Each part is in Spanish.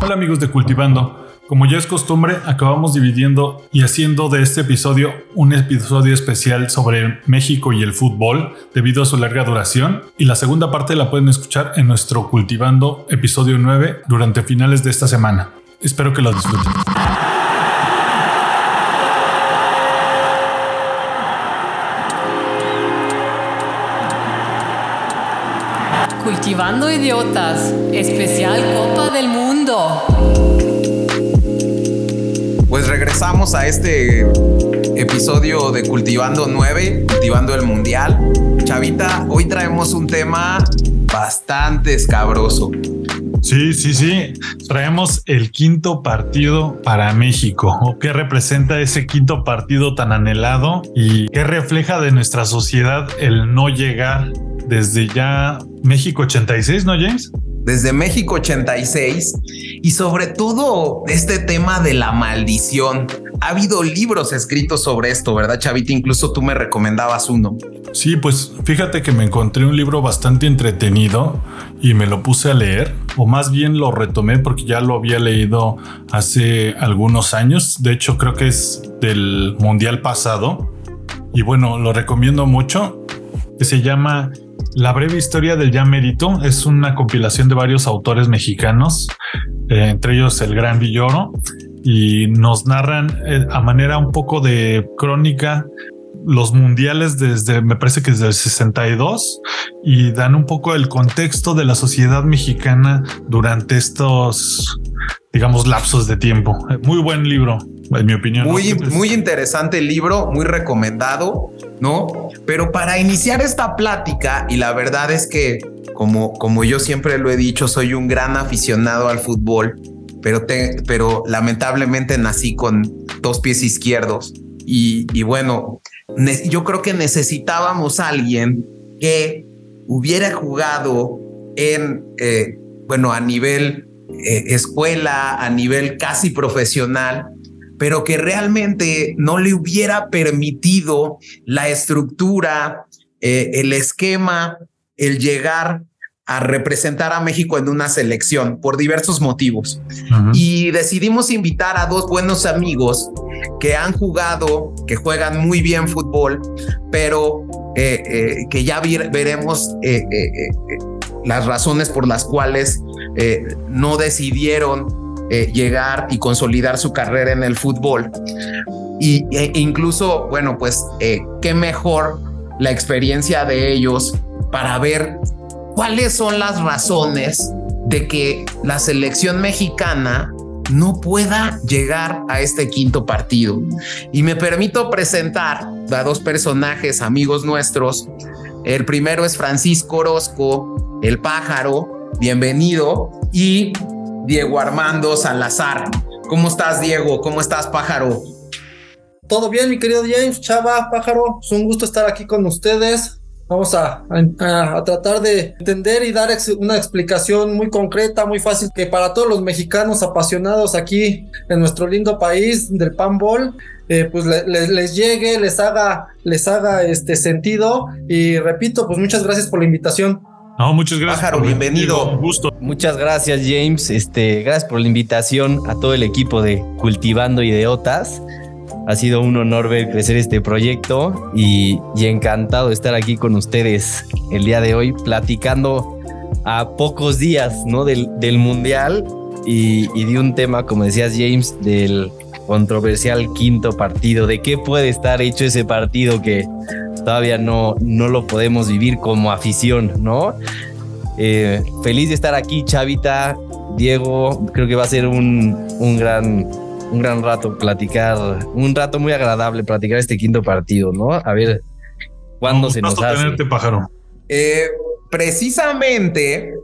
Hola amigos de Cultivando. Como ya es costumbre, acabamos dividiendo y haciendo de este episodio un episodio especial sobre México y el fútbol debido a su larga duración y la segunda parte la pueden escuchar en nuestro Cultivando episodio 9 durante finales de esta semana. Espero que lo disfruten. Cultivando Idiotas, especial Copa del Mundo. Pues regresamos a este episodio de Cultivando 9, Cultivando el Mundial. Chavita, hoy traemos un tema bastante escabroso. Sí, sí, sí. Traemos el quinto partido para México. ¿Qué representa ese quinto partido tan anhelado y qué refleja de nuestra sociedad el no llegar desde ya México 86, ¿no, James? Desde México 86 y sobre todo este tema de la maldición. Ha habido libros escritos sobre esto, ¿verdad, Chavita? Incluso tú me recomendabas uno. Sí, pues fíjate que me encontré un libro bastante entretenido y me lo puse a leer, o más bien lo retomé porque ya lo había leído hace algunos años. De hecho, creo que es del Mundial pasado. Y bueno, lo recomiendo mucho, que se llama la breve historia del ya mérito es una compilación de varios autores mexicanos, eh, entre ellos el Gran Villoro, y nos narran eh, a manera un poco de crónica los mundiales desde, me parece que desde el 62 y dan un poco el contexto de la sociedad mexicana durante estos, digamos, lapsos de tiempo. Muy buen libro, en mi opinión. Muy, muy interesante libro, muy recomendado, ¿no? Pero para iniciar esta plática, y la verdad es que, como, como yo siempre lo he dicho, soy un gran aficionado al fútbol, pero, te, pero lamentablemente nací con dos pies izquierdos. Y, y bueno, yo creo que necesitábamos a alguien que hubiera jugado en, eh, bueno, a nivel eh, escuela, a nivel casi profesional, pero que realmente no le hubiera permitido la estructura, eh, el esquema, el llegar a representar a México en una selección por diversos motivos. Y decidimos invitar a dos buenos amigos que han jugado, que juegan muy bien fútbol, pero eh, eh, que ya veremos las razones por las cuales no decidieron eh, llegar y consolidar su carrera en el fútbol. Y, e incluso, bueno, pues eh, qué mejor la experiencia de ellos para ver cuáles son las razones de que la selección mexicana no pueda llegar a este quinto partido. Y me permito presentar a dos personajes amigos nuestros. El primero es Francisco Orozco, el pájaro, bienvenido. Y Diego Armando Salazar. ¿Cómo estás, Diego? ¿Cómo estás, pájaro? Todo bien, mi querido James, Chava, pájaro. Es un gusto estar aquí con ustedes. Vamos a, a, tratar de entender y dar una explicación muy concreta, muy fácil, que para todos los mexicanos apasionados aquí en nuestro lindo país del panball, eh, pues les llegue, les haga, les haga este sentido. Y repito, pues muchas gracias por la invitación. No, muchas gracias. Pájaro, bienvenido. Un gusto. Muchas gracias, James. Este, gracias por la invitación a todo el equipo de Cultivando Ideotas. Ha sido un honor ver crecer este proyecto y, encantado de estar aquí con ustedes el día de hoy, platicando a pocos días ¿no? del, del Mundial y, y de un tema, como decías, James, del controversial quinto partido. ¿De qué puede estar hecho ese partido que todavía no, no lo podemos vivir como afición, ¿no? Eh, feliz de estar aquí, Chavita, Diego, creo que va a ser un, un, gran, un gran rato platicar, un rato muy agradable platicar este quinto partido, ¿no? A ver cuándo se nos hace. Tenerte, pájaro. Eh, precisamente,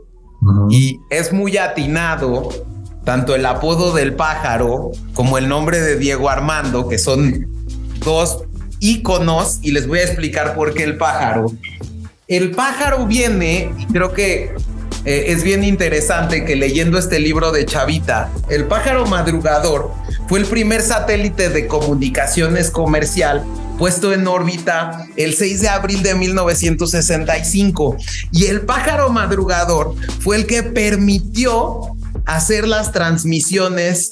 y es muy atinado, tanto el apodo del pájaro como el nombre de Diego Armando, que son dos íconos y les voy a explicar por qué el pájaro. El pájaro viene, creo que eh, es bien interesante que leyendo este libro de Chavita, el pájaro madrugador fue el primer satélite de comunicaciones comercial puesto en órbita el 6 de abril de 1965 y el pájaro madrugador fue el que permitió hacer las transmisiones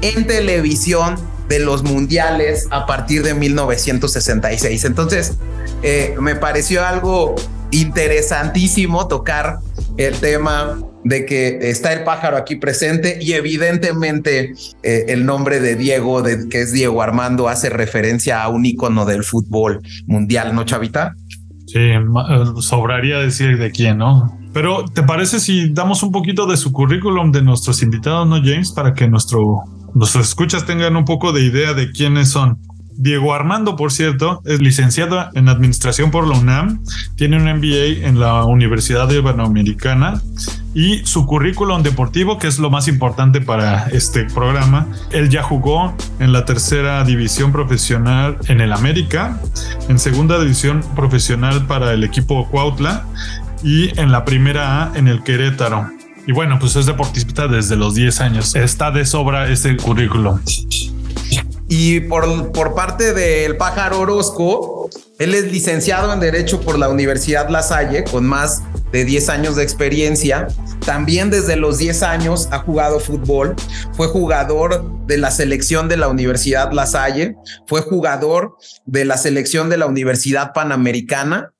en televisión de los mundiales a partir de 1966. Entonces, eh, me pareció algo interesantísimo tocar el tema de que está el pájaro aquí presente y evidentemente eh, el nombre de Diego, de, que es Diego Armando, hace referencia a un ícono del fútbol mundial, ¿no, Chavita? Sí, eh, sobraría decir de quién, ¿no? Pero, ¿te parece si damos un poquito de su currículum de nuestros invitados, no, James? Para que nuestro, nuestros escuchas tengan un poco de idea de quiénes son. Diego Armando, por cierto, es licenciado en Administración por la UNAM, tiene un MBA en la Universidad Iberoamericana y su currículum deportivo, que es lo más importante para este programa, él ya jugó en la tercera división profesional en el América, en segunda división profesional para el equipo Cuautla y en la primera A en el Querétaro. Y bueno, pues es deportista desde los 10 años. Está de sobra este currículum. Y por, por parte del pájaro Orozco, él es licenciado en Derecho por la Universidad La Salle, con más de 10 años de experiencia. También desde los 10 años ha jugado fútbol. Fue jugador de la selección de la Universidad La Salle. Fue jugador de la selección de la Universidad Panamericana.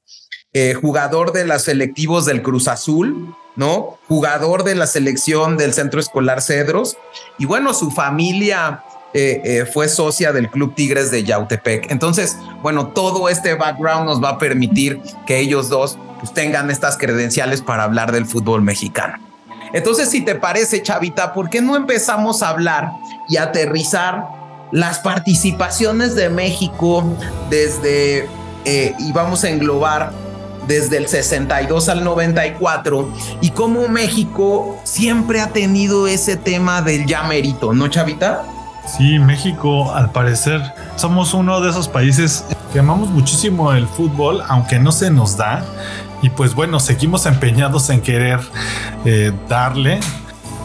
eh, jugador de los selectivos del Cruz Azul, ¿no? Jugador de la selección del Centro Escolar Cedros. Y bueno, su familia eh, eh, fue socia del Club Tigres de Yautepec. Entonces, bueno, todo este background nos va a permitir que ellos dos pues, tengan estas credenciales para hablar del fútbol mexicano. Entonces, si te parece, Chavita, ¿por qué no empezamos a hablar y aterrizar las participaciones de México desde, eh, y vamos a englobar desde el 62 al 94 y cómo México siempre ha tenido ese tema del ya mérito, ¿no, Chavita? Sí, México, al parecer, somos uno de esos países que amamos muchísimo el fútbol, aunque no se nos da. Y pues bueno, seguimos empeñados en querer eh, darle.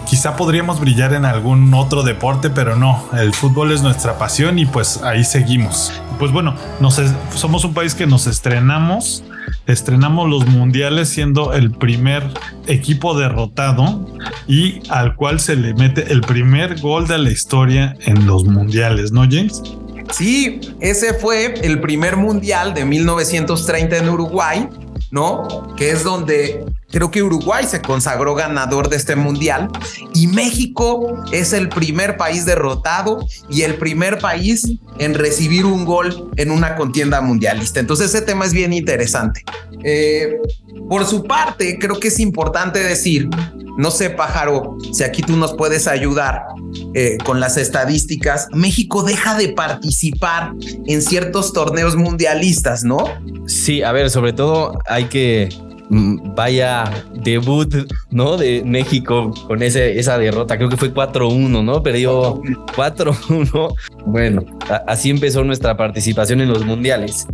Quizá podríamos brillar en algún otro deporte, pero no, el fútbol es nuestra pasión y pues ahí seguimos. Pues bueno, nos es- somos un país que nos estrenamos, estrenamos los mundiales siendo el primer equipo derrotado y al cual se le mete el primer gol de la historia en los mundiales, ¿no, James? Sí, ese fue el primer mundial de 1930 en Uruguay, ¿no? Que es donde creo que Uruguay se consagró ganador de este mundial y México es el primer país derrotado y el primer país en recibir un gol en una contienda mundialista. Entonces ese tema es bien interesante. Eh, por su parte, creo que es importante decir, no sé, pájaro, si aquí tú nos puedes ayudar eh, con las estadísticas, México deja de participar en ciertos torneos mundialistas, ¿no? Sí, a ver, sobre todo hay que vaya debut, ¿no? De México con ese, esa derrota. Creo que fue 4-1, ¿no? Perdió 4-1. Bueno, así empezó nuestra participación en los mundiales.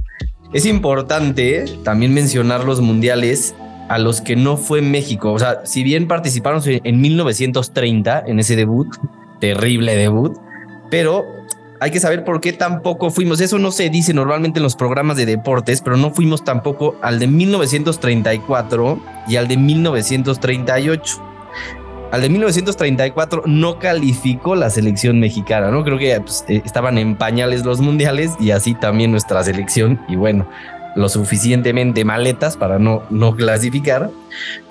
Es importante también mencionar los mundiales a los que no fue México. O sea, si bien participaron en 1930 en ese debut, terrible debut, pero hay que saber por qué tampoco fuimos. Eso no se dice normalmente en los programas de deportes, pero no fuimos tampoco al de 1934 y al de 1938. Al de 1934 no calificó la selección mexicana, ¿no? Creo que pues, eh, estaban en pañales los mundiales y así también nuestra selección. Y bueno, lo suficientemente maletas para no, no clasificar.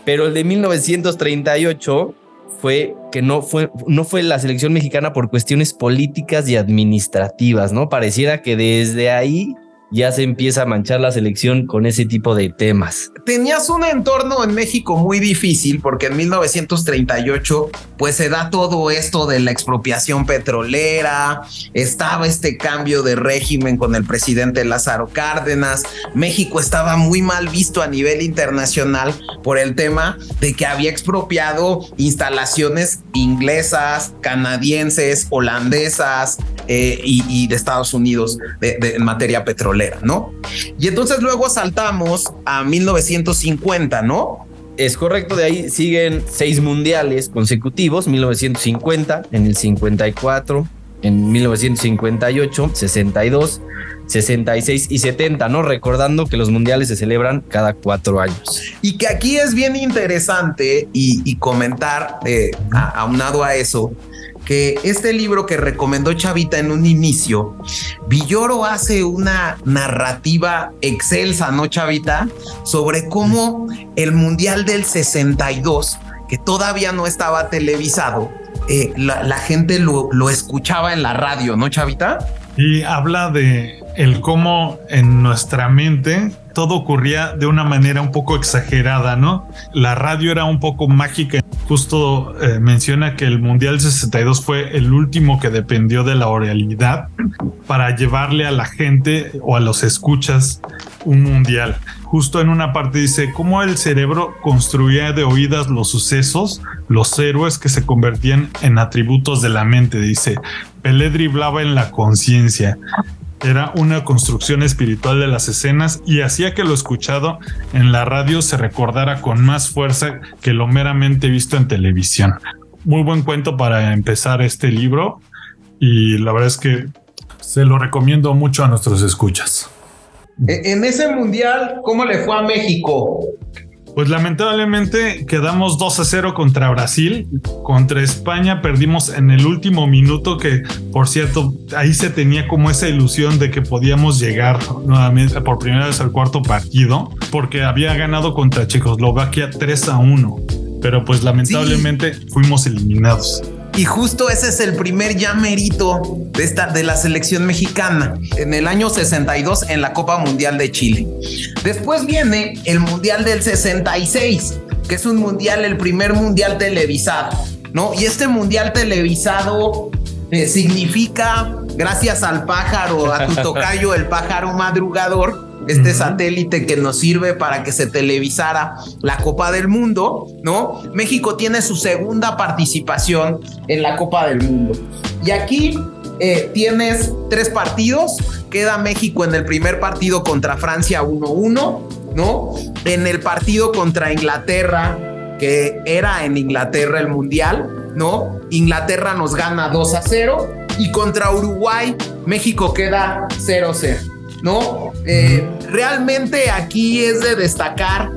Pero el de 1938 fue que no fue, no fue la selección mexicana por cuestiones políticas y administrativas, ¿no? Pareciera que desde ahí ya se empieza a manchar la selección con ese tipo de temas. Tenías un entorno en México muy difícil porque en 1938 pues se da todo esto de la expropiación petrolera, estaba este cambio de régimen con el presidente Lázaro Cárdenas, México estaba muy mal visto a nivel internacional por el tema de que había expropiado instalaciones inglesas, canadienses, holandesas eh, y, de Estados Unidos en materia petrolera, ¿no? Y entonces luego saltamos a 1950, ¿no? Es correcto, de ahí siguen seis mundiales consecutivos, 1950, en el 54, en 1958, 62, 66 y 70, ¿no? Recordando que los mundiales se celebran cada cuatro años. Y que aquí es bien interesante y, comentar, eh, aunado a eso, que este libro que recomendó Chavita en un inicio, Villoro hace una narrativa excelsa, ¿no, Chavita? Sobre cómo el Mundial del 62, que todavía no estaba televisado, eh, la, gente lo, lo escuchaba en la radio, ¿no, Chavita? Y habla de el cómo en nuestra mente todo ocurría de una manera un poco exagerada, ¿no? La radio era un poco mágica. Justo eh, menciona que el Mundial 62 fue el último que dependió de la oralidad para llevarle a la gente o a los escuchas un mundial. Justo en una parte dice cómo el cerebro construía de oídas los sucesos, los héroes que se convertían en atributos de la mente. Dice, Pelé driblaba en la conciencia era una construcción espiritual de las escenas y hacía que lo escuchado en la radio se recordara con más fuerza que lo meramente visto en televisión. Muy buen cuento para empezar este libro y la verdad es que se lo recomiendo mucho a nuestros escuchas. E-, en ese mundial, ¿cómo le fue a México? Pues lamentablemente quedamos 2 a 0 contra Brasil. Contra España perdimos en el último minuto que, por cierto, ahí se tenía como esa ilusión de que podíamos llegar nuevamente por primera vez al cuarto partido, porque había ganado contra Checoslovaquia 3 a 1. Pero pues lamentablemente fuimos eliminados. Y justo ese es el primer ya mérito de, esta, de la selección mexicana en el año 62 en la Copa Mundial de Chile. Después viene el Mundial del 66, que es un mundial, el primer mundial televisado, ¿no? Y este mundial televisado eh, significa, gracias al pájaro, a tu tocayo, el pájaro madrugador, este satélite que nos sirve para que se televisara la Copa del Mundo, ¿no? México tiene su segunda participación en la Copa del Mundo. Y aquí eh, tienes tres partidos, queda México en el primer partido contra Francia 1-1, ¿no? En el partido contra Inglaterra, que era en Inglaterra el Mundial, ¿no? Inglaterra nos gana 2 a 0 y contra Uruguay México queda 0-0. ¿no? Eh, realmente aquí es de destacar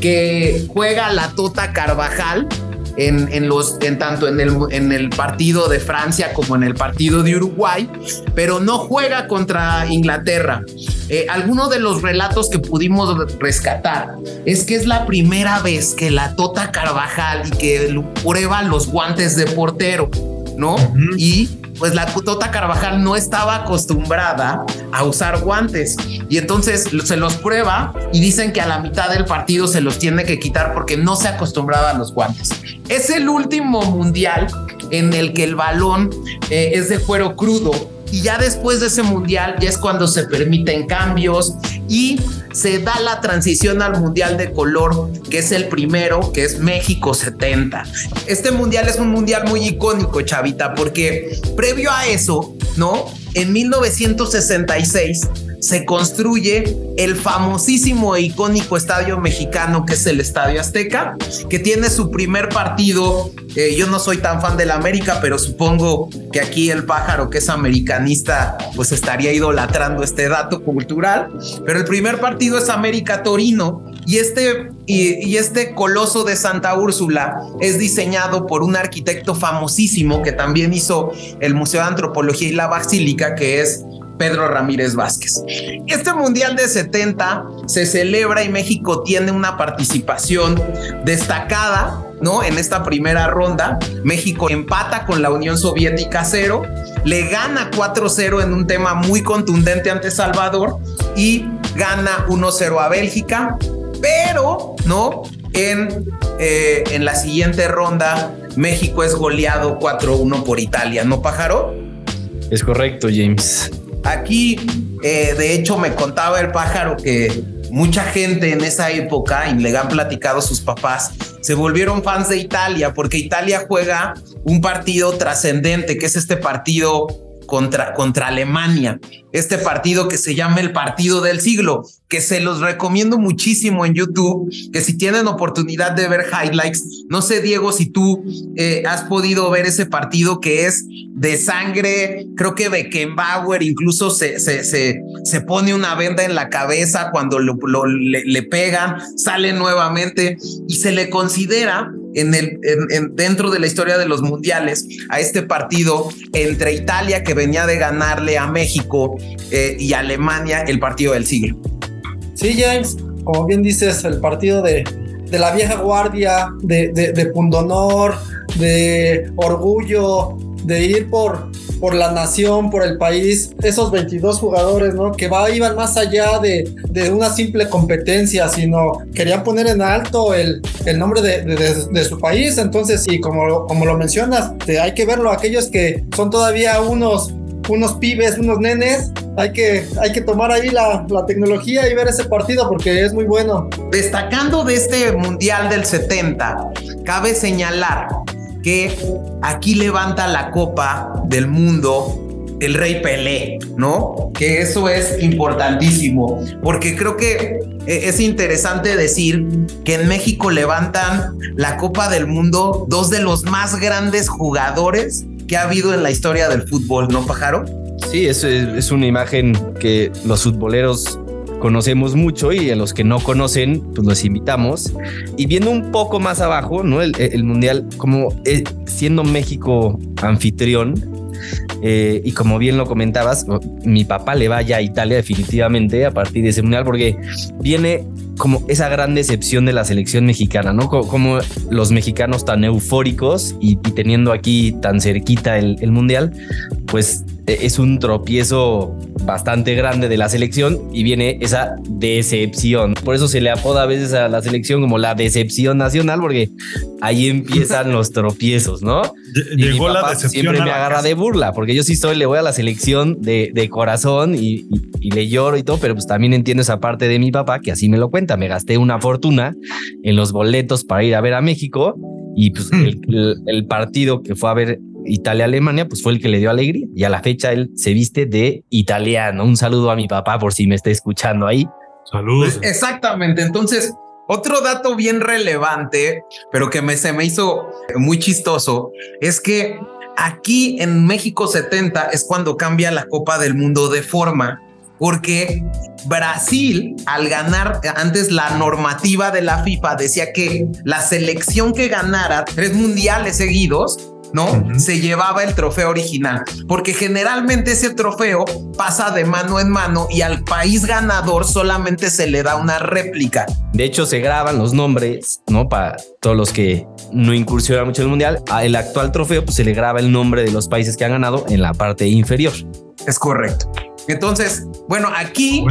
que juega la Tota Carvajal en, los, en tanto en el, en el partido de Francia como en el partido de Uruguay, pero no juega contra Inglaterra. Eh, alguno de los relatos que pudimos rescatar es que es la primera vez que la Tota Carvajal y que prueba los guantes de portero, ¿no? Y pues la Tota Carvajal no estaba acostumbrada a usar guantes y entonces se los prueba y dicen que a la mitad del partido se los tiene que quitar porque no se acostumbraba a los guantes. Es el último mundial en el que el balón eh, es de cuero crudo y ya después de ese mundial ya es cuando se permiten cambios y se da la transición al mundial de color, que es el primero, que es México 70. Este mundial es un mundial muy icónico, chavita, porque previo a eso, ¿no? En 1966 se construye el famosísimo e icónico estadio mexicano que es el Estadio Azteca, que tiene su primer partido. Eh, yo no soy tan fan del América, pero supongo que aquí el pájaro que es americanista pues estaría idolatrando este dato cultural. Pero el primer partido es América Torino y este, y, y este coloso de Santa Úrsula es diseñado por un arquitecto famosísimo que también hizo el Museo de Antropología y la Basílica, que es Pedro Ramírez Vázquez. Este Mundial de 70 se celebra y México tiene una participación destacada, ¿no? En esta primera ronda, México empata con la Unión Soviética 0, le gana 4-0 en un tema muy contundente ante Salvador y gana 1-0 a Bélgica, pero, ¿no? En, eh, en la siguiente ronda, México es goleado 4-1 por Italia, ¿no, pájaro? Es correcto, James. Aquí, eh, de hecho, me contaba el pájaro que mucha gente en esa época, y le han platicado sus papás, se volvieron fans de Italia porque Italia juega un partido trascendente, que es este partido contra, contra Alemania. Este partido que se llama el partido del siglo, que se los recomiendo muchísimo en YouTube, que si tienen oportunidad de ver highlights, no sé Diego si tú eh, has podido ver ese partido que es de sangre, creo que Beckenbauer incluso se, se, se, se pone una venda en la cabeza cuando lo, le, le pegan, sale nuevamente y se le considera en el, en, dentro de la historia de los mundiales a este partido entre Italia que venía de ganarle a México eh, y Alemania el partido del siglo. Sí, James, como bien dices, el partido de, de la vieja guardia, de, de, de pundonor, de orgullo, de ir por, por la nación, por el país, esos 22 jugadores, ¿no? Que va, iban más allá de, de una simple competencia, sino querían poner en alto el, el nombre de, de, su país. Entonces, y como, como lo mencionas, hay que verlo, aquellos que son todavía unos unos pibes, unos nenes, hay que, hay que tomar ahí la, la, tecnología y ver ese partido porque es muy bueno. Destacando de este Mundial del 70, cabe señalar que aquí levanta la copa del mundo el rey Pelé, ¿no? Que eso es importantísimo, porque creo que e, es interesante decir que en México levantan la Copa del Mundo dos de los más grandes jugadores que ha habido en la historia del fútbol, ¿no, Pájaro? Sí, es, es una imagen que los futboleros conocemos mucho y a los que no conocen, pues los invitamos. Y viendo un poco más abajo, ¿no? El, el Mundial, como eh, siendo México anfitrión, eh, y como bien lo comentabas, mi papá le vaya a Italia definitivamente a partir de ese mundial porque viene como esa gran decepción de la selección mexicana, ¿no? Como, los mexicanos tan eufóricos y, teniendo aquí tan cerquita el mundial, pues e, es un tropiezo bastante grande de la selección y viene esa decepción. Por eso se le apoda a veces a la selección como la decepción nacional, porque ahí empiezan los tropiezos, ¿no? Llegó la decepción. Siempre me agarra de burla, porque yo sí soy, le voy a la selección de, de corazón y, y, y, le lloro y todo, pero pues también entiendo esa parte de mi papá que así me lo cuenta. Me gasté una fortuna en los boletos para ir a ver a México y pues el, el, el partido que fue a ver Italia-Alemania, pues fue el que le dio alegría. Y a la fecha él se viste de italiano. Un saludo a mi papá por si me está escuchando ahí. Saludos. Pues exactamente. Entonces, otro dato bien relevante, pero que me, se me hizo muy chistoso, es que aquí en México 70 es cuando cambia la Copa del Mundo de forma porque Brasil, al ganar antes la normativa de la FIFA, decía que la selección que ganara tres mundiales seguidos ¿no? Uh -huh. Se llevaba el trofeo original, porque generalmente ese trofeo pasa de mano en mano y al país ganador solamente se le da una réplica. De hecho, se graban los nombres, ¿no? Para todos los que no incursionan mucho en el mundial. El actual trofeo, pues se le graba el nombre de los países que han ganado en la parte inferior. Es correcto. Entonces, bueno, aquí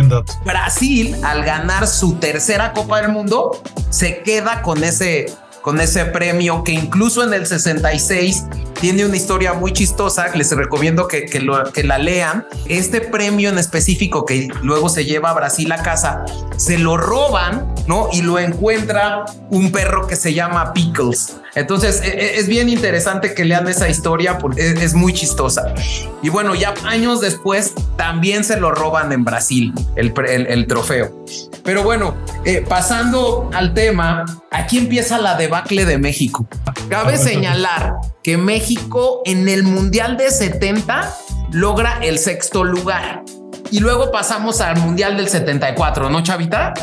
Brasil, al ganar su tercera Copa del Mundo, se queda con ese con ese premio que incluso en el 66 tiene una historia muy chistosa. Les recomiendo que, que, lo, que, la lean. Este premio en específico que luego se lleva a Brasil a casa, se lo roban, ¿no? Y lo encuentra un perro que se llama Pickles. Entonces es bien interesante que lean esa historia porque es, muy chistosa. Y bueno, ya años después también se lo roban en Brasil el, el, el trofeo. Pero bueno, eh, pasando al tema, aquí empieza la debacle de México. Cabe señalar que México en el Mundial de 70 logra el sexto lugar. Y luego pasamos al Mundial del 74, ¿no, Chavita?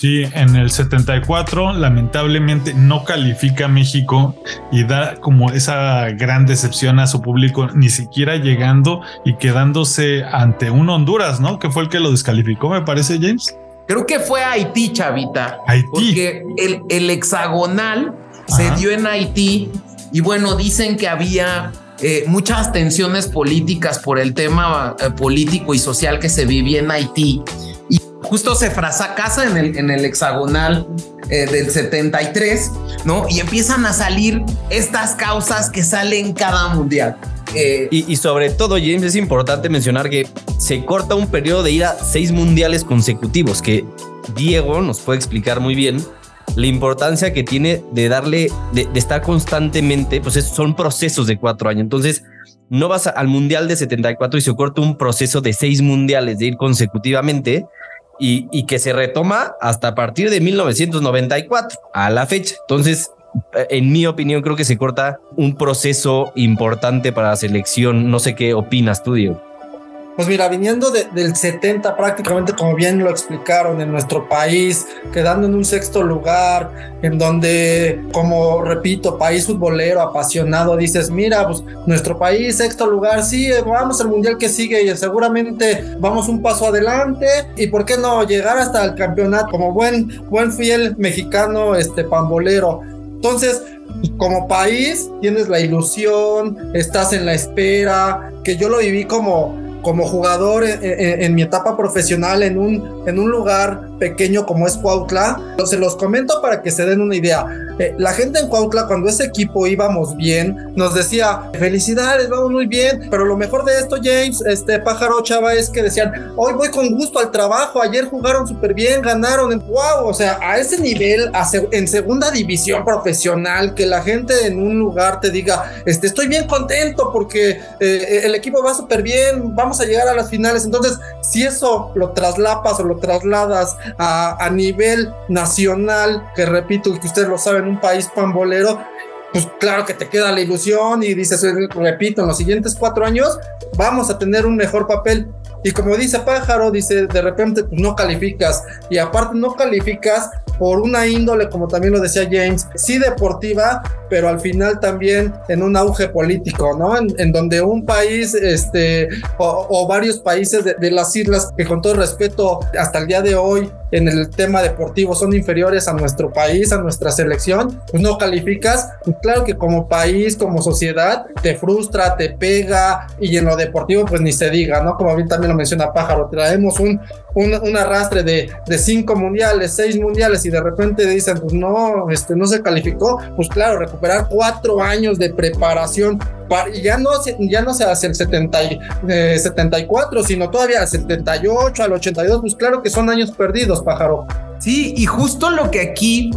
Sí, en el 74 lamentablemente no califica México y da como esa gran decepción a su público, ni siquiera llegando y quedándose ante un Honduras, ¿no? Que fue el que lo descalificó, me parece, James. Creo que fue Haití, Chavita. Haití. Porque el, el hexagonal Ajá. se dio en Haití y bueno, dicen que había eh, muchas tensiones políticas por el tema eh, político y social que se vivía en Haití. Y justo se fracasa en el, en el hexagonal eh, del 73, ¿no? Y empiezan a salir estas causas que salen cada mundial. Eh, y, y, sobre todo, James, es importante mencionar que se corta un periodo de ir a seis mundiales consecutivos, que Diego nos puede explicar muy bien la importancia que tiene de darle, de, estar constantemente, pues son procesos de cuatro años. Entonces, no vas al Mundial de 74 y se corta un proceso de seis mundiales de ir consecutivamente y, y que se retoma hasta a partir de 1994 a la fecha. Entonces, en mi opinión, creo que se corta un proceso importante para la selección. No sé qué opinas tú, Diego. Pues mira, viniendo del 70 prácticamente, como bien lo explicaron, en nuestro país, quedando en un sexto lugar, en donde, como repito, país futbolero, apasionado, dices, mira, pues nuestro país, sexto lugar, sí, vamos al mundial que sigue y seguramente vamos un paso adelante y por qué no llegar hasta el campeonato como buen, buen fiel mexicano, este pambolero. Entonces, como país, tienes la ilusión, estás en la espera, que yo lo viví como como jugador en, mi etapa profesional en un, en un lugar pequeño como es Cuautla. Se los comento para que se den una idea. Eh, la gente en Cuautla, cuando ese equipo íbamos bien, nos decía, felicidades, vamos muy bien, pero lo mejor de esto, James, este pájaro chava, es que decían, hoy voy con gusto al trabajo, ayer jugaron súper bien, ganaron, wow, o sea, a ese nivel, en segunda división profesional, que la gente en un lugar te diga, este, estoy bien contento porque eh, el equipo va súper bien, vamos a llegar a las finales, entonces, si eso lo traslapas o lo trasladas a, nivel nacional, que repito, que ustedes lo saben, un país pambolero, pues claro que te queda la ilusión y dices, repito, en los siguientes cuatro años vamos a tener un mejor papel. Y como dice Pájaro, dice, de repente pues, no calificas. Y aparte no calificas por una índole, como también lo decía James, sí deportiva, pero al final también en un auge político, ¿no? En, donde un país, este, o, varios países de, de, las islas, que con todo respeto, hasta el día de hoy, en el tema deportivo son inferiores a nuestro país, a nuestra selección, pues no calificas. Claro que como país, como sociedad, te frustra, te pega, y en lo deportivo, pues ni se diga, ¿no? Como bien también lo menciona Pájaro, traemos un, un, arrastre de, de, cinco mundiales, seis mundiales y de repente dicen, pues no, este, no se calificó, pues claro, recuperar cuatro años de preparación y ya no, ya no se hace el 70, 74, eh, sino todavía al 78, al 82, pues claro que son años perdidos, pájaro. Sí, y justo lo que aquí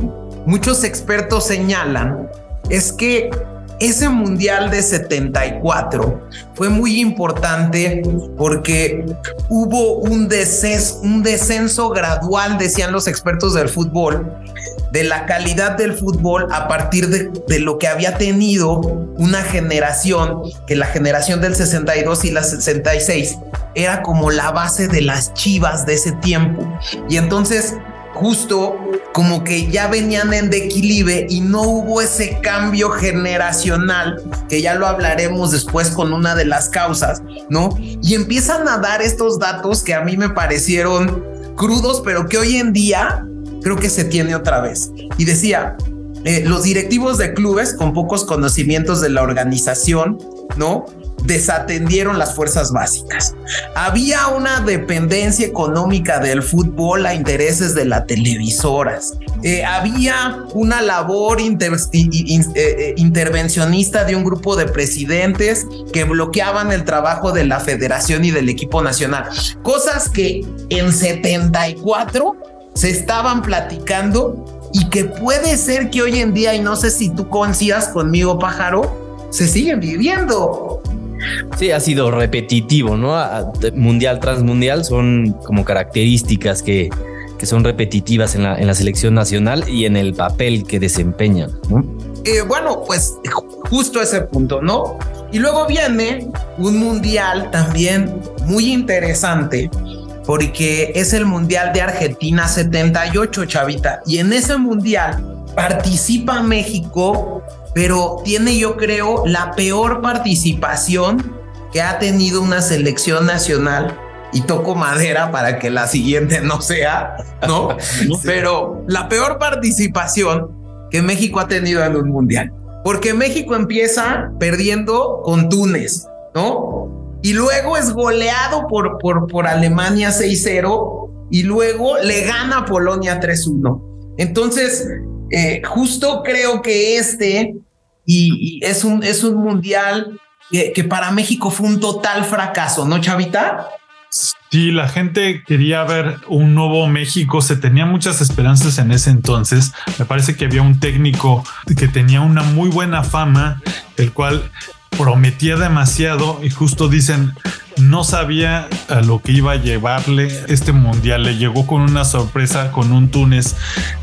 muchos expertos señalan es que ese mundial de 74 fue muy importante porque hubo un, un descenso gradual, decían los expertos del fútbol, de la calidad del fútbol a partir de, de, lo que había tenido una generación, que la generación del 62 y la 66 era como la base de las chivas de ese tiempo. Y entonces justo como que ya venían en declive y no hubo ese cambio generacional, que ya lo hablaremos después con una de las causas, ¿no? Y empiezan a dar estos datos que a mí me parecieron crudos, pero que hoy en día creo que se tiene otra vez. Y decía, eh, los directivos de clubes con pocos conocimientos de la organización, ¿no? Desatendieron las fuerzas básicas. Había una dependencia económica del fútbol a intereses de las televisoras. Eh, había una labor eh, eh, intervencionista de un grupo de presidentes que bloqueaban el trabajo de la federación y del equipo nacional. Cosas que en 74 se estaban platicando y que puede ser que hoy en día, y no sé si tú coincidas conmigo, pájaro, se siguen viviendo. Sí, ha sido repetitivo, ¿no? Mundial tras mundial son como características que, que son repetitivas en la, en la, selección nacional y en el papel que desempeñan, ¿no? Eh, bueno, pues justo ese punto, ¿no? Y luego viene un mundial también muy interesante porque es el mundial de Argentina 78, chavita. Y en ese mundial participa México pero tiene yo creo la peor participación que ha tenido una selección nacional y toco madera para que la siguiente no sea, ¿no? Pero la peor participación que México ha tenido en un mundial. Porque México empieza perdiendo con Túnez, ¿no? Y luego es goleado por, por, por Alemania 6-0 y luego le gana a Polonia 3-1. Entonces, eh, justo creo que este y, es, un, es un mundial que, para México fue un total fracaso, ¿no, Chavita? Sí, la gente quería ver un nuevo México, se tenía muchas esperanzas en ese entonces. Me parece que había un técnico que tenía una muy buena fama, el cual prometía demasiado y justo dicen, no sabía a lo que iba a llevarle este mundial. Le llegó con una sorpresa con un Túnez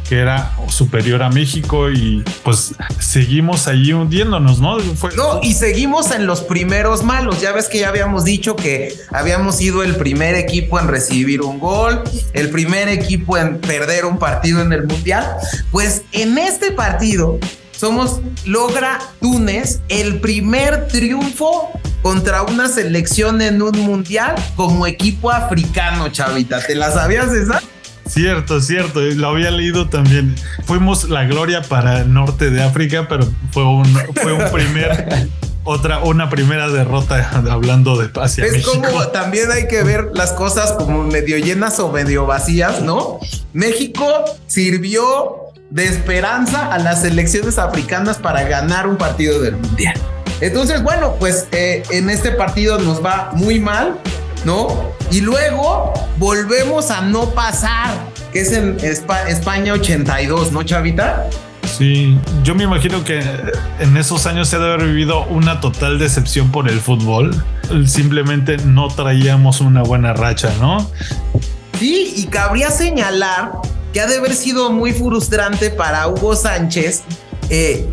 que era superior a México y pues seguimos ahí hundiéndonos, ¿no? No, y seguimos en los primeros malos. Ya ves que ya habíamos dicho que habíamos sido el primer equipo en recibir un gol, el primer equipo en perder un partido en el mundial. Pues en este partido somos, logra Túnez el primer triunfo contra una selección en un mundial como equipo africano, chavita. ¿Te la sabías esa? Cierto, cierto, lo había leído también. Fuimos la gloria para el norte de África, pero fue un, fue un primer, otra, una primera derrota hablando de hacia es México. como también hay que ver las cosas como medio llenas o medio vacías, ¿no? México sirvió de esperanza a las selecciones africanas para ganar un partido del mundial. Entonces, bueno, pues eh, en este partido nos va muy mal, ¿no? Y luego volvemos a no pasar, que es en Espa- España 82, ¿no, Chavita? Sí, yo me imagino que en esos años se debe haber vivido una total decepción por el fútbol. Simplemente no traíamos una buena racha, ¿no? Sí, y cabría señalar que ha de haber sido muy frustrante para Hugo Sánchez eh,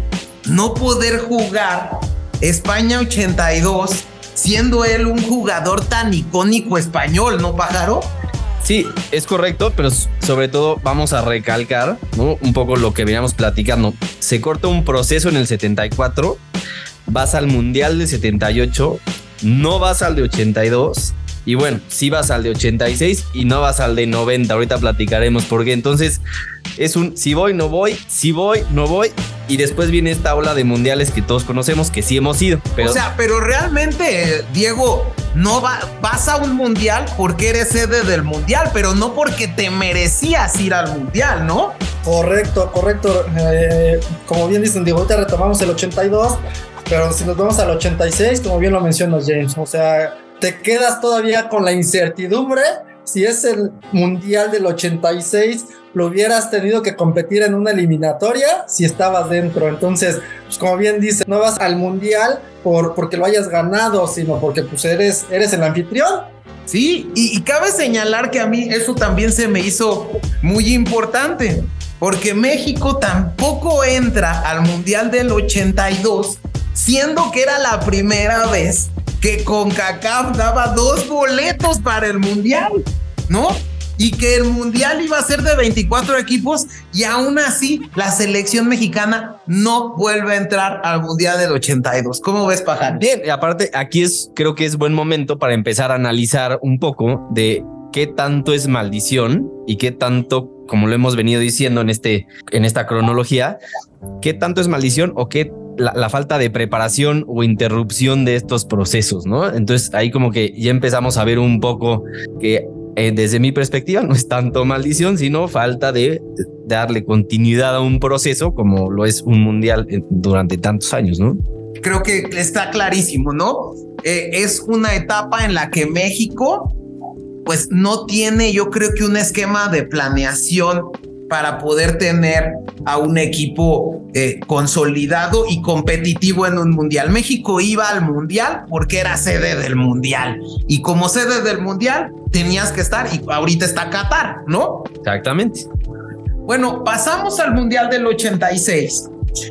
no poder jugar España 82 siendo él un jugador tan icónico español, ¿no, pájaro? Sí, es correcto, pero sobre todo vamos a recalcar un poco lo que veníamos platicando. Se corta un proceso en el 74, vas al Mundial de 78, no vas al de 82 y bueno, sí vas al de 86 y no vas al de 90. Ahorita platicaremos por qué. Entonces es un si voy, no voy, si voy, no voy y después viene esta ola de mundiales que todos conocemos que sí hemos ido. Pero O sea, pero realmente, Diego, no va, vas a un mundial porque eres sede del mundial, pero no porque te merecías ir al mundial, ¿no? Correcto, correcto. Eh, como bien dicen, digo, ahorita retomamos el 82, pero si nos vamos al 86, como bien lo mencionas, James, o sea, te quedas todavía con la incertidumbre. Si es el Mundial del 86, lo hubieras tenido que competir en una eliminatoria si estabas dentro. Entonces, pues como bien dice, no vas al Mundial por, porque lo hayas ganado, sino porque pues eres, eres el anfitrión. Sí, y, y cabe señalar que a mí eso también se me hizo muy importante, porque México tampoco entra al Mundial del 82, siendo que era la primera vez que CONCACAF daba dos boletos para el Mundial, ¿no? Y que el Mundial iba a ser de 24 equipos y aún así la selección mexicana no vuelve a entrar al Mundial del 82. ¿Cómo ves, Pajar? Bien, aparte aquí es, creo que es buen momento para empezar a analizar un poco de qué tanto es maldición y qué tanto, como lo hemos venido diciendo en este, en esta cronología, qué tanto es maldición o qué la, falta de preparación o interrupción de estos procesos, ¿no? Entonces ahí como que ya empezamos a ver un poco que eh, desde mi perspectiva no es tanto maldición, sino falta de, de darle continuidad a un proceso como lo es un mundial eh, durante tantos años, ¿no? creo que está clarísimo, ¿no? Eh, es una etapa en la que México, pues no tiene, yo creo que un esquema de planeación para poder tener a un equipo eh, consolidado y competitivo en un mundial. México iba al mundial porque era sede del mundial y como sede del mundial tenías que estar y ahorita está Qatar, ¿no? Exactamente. Bueno, pasamos al Mundial del 86.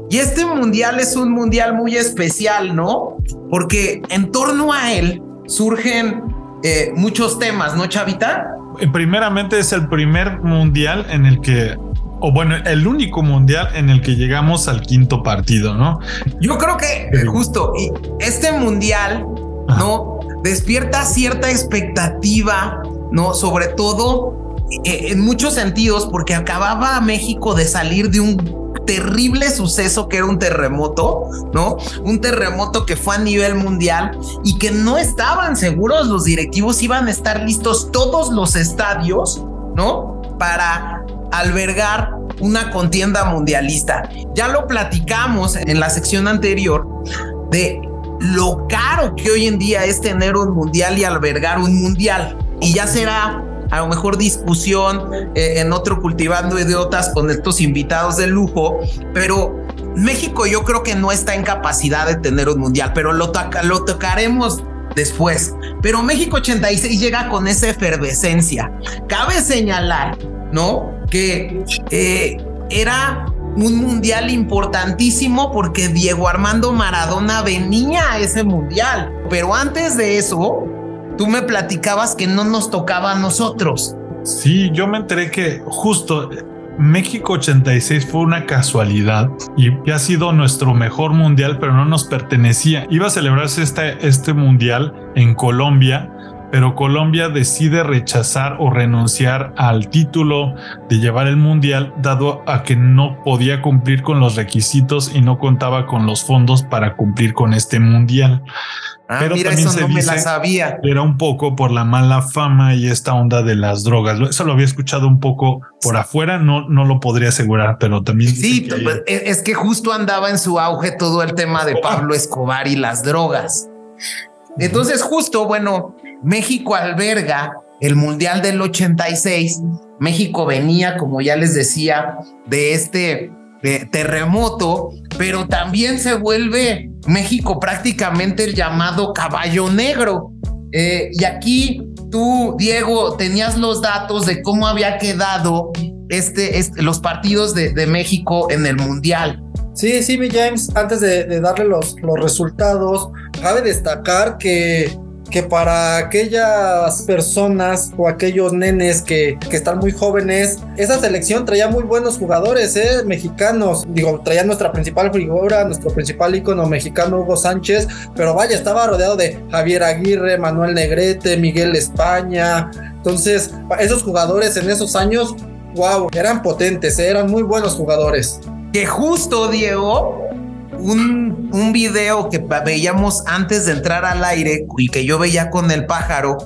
Y este mundial es un mundial muy especial, ¿no? Porque en torno a él surgen eh, muchos temas, ¿no, Chavita? Eh, Primeramente es el primer mundial en el que, o bueno, el único mundial en el que llegamos al quinto partido, ¿no? Yo creo que eh, justo y este mundial, ¿no? Despierta cierta expectativa, ¿no? Sobre todo en muchos sentidos, porque acababa México de salir de un terrible suceso que era un terremoto, ¿no? Un terremoto que fue a nivel mundial y que no estaban seguros los directivos, iban a estar listos todos los estadios, ¿no? Para albergar una contienda mundialista. Ya lo platicamos en la sección anterior de lo caro que hoy en día es tener un mundial y albergar un mundial, Y ya será a lo mejor discusión eh, en otro cultivando idiotas con estos invitados de lujo, pero México yo creo que no está en capacidad de tener un mundial, pero lo, lo tocaremos después. Pero México 86 llega con esa efervescencia. Cabe señalar, ¿no? Que eh, era un mundial importantísimo porque Diego Armando Maradona venía a ese mundial. Pero antes de eso, tú me platicabas que no nos tocaba a nosotros. Sí, yo me enteré que justo México 86 fue una casualidad y ha sido nuestro mejor mundial, pero no nos pertenecía. Iba a celebrarse este, este mundial en Colombia, pero Colombia decide rechazar o renunciar al título de llevar el mundial dado a que no podía cumplir con los requisitos y no contaba con los fondos para cumplir con este mundial. Ah, pero mira, eso no me la sabía. Era un poco por la mala fama y esta onda de las drogas. Eso lo había escuchado un poco por afuera, no, no lo podría asegurar, pero también. Sí, es que justo andaba en su auge todo el tema de Pablo Escobar y las drogas. Entonces, justo, bueno, México alberga el Mundial del 86. México venía, como ya les decía, de este terremoto, pero también se vuelve México prácticamente el llamado caballo negro. Eh, y aquí tú, Diego, tenías los datos de cómo había quedado este, este los partidos de, México en el Mundial. Sí, sí, mi James, antes de, de darle los, los resultados, cabe destacar que que para aquellas personas o aquellos nenes que, que, están muy jóvenes, esa selección traía muy buenos jugadores, ¿eh? mexicanos. Digo, traía nuestra principal figura, nuestro principal ícono mexicano, Hugo Sánchez, pero vaya, estaba rodeado de Javier Aguirre, Manuel Negrete, Miguel España. Entonces, esos jugadores en esos años, wow, eran potentes, ¿eh? eran muy buenos jugadores. Que justo, Diego, un, un video que veíamos antes de entrar al aire y que yo veía con el pájaro,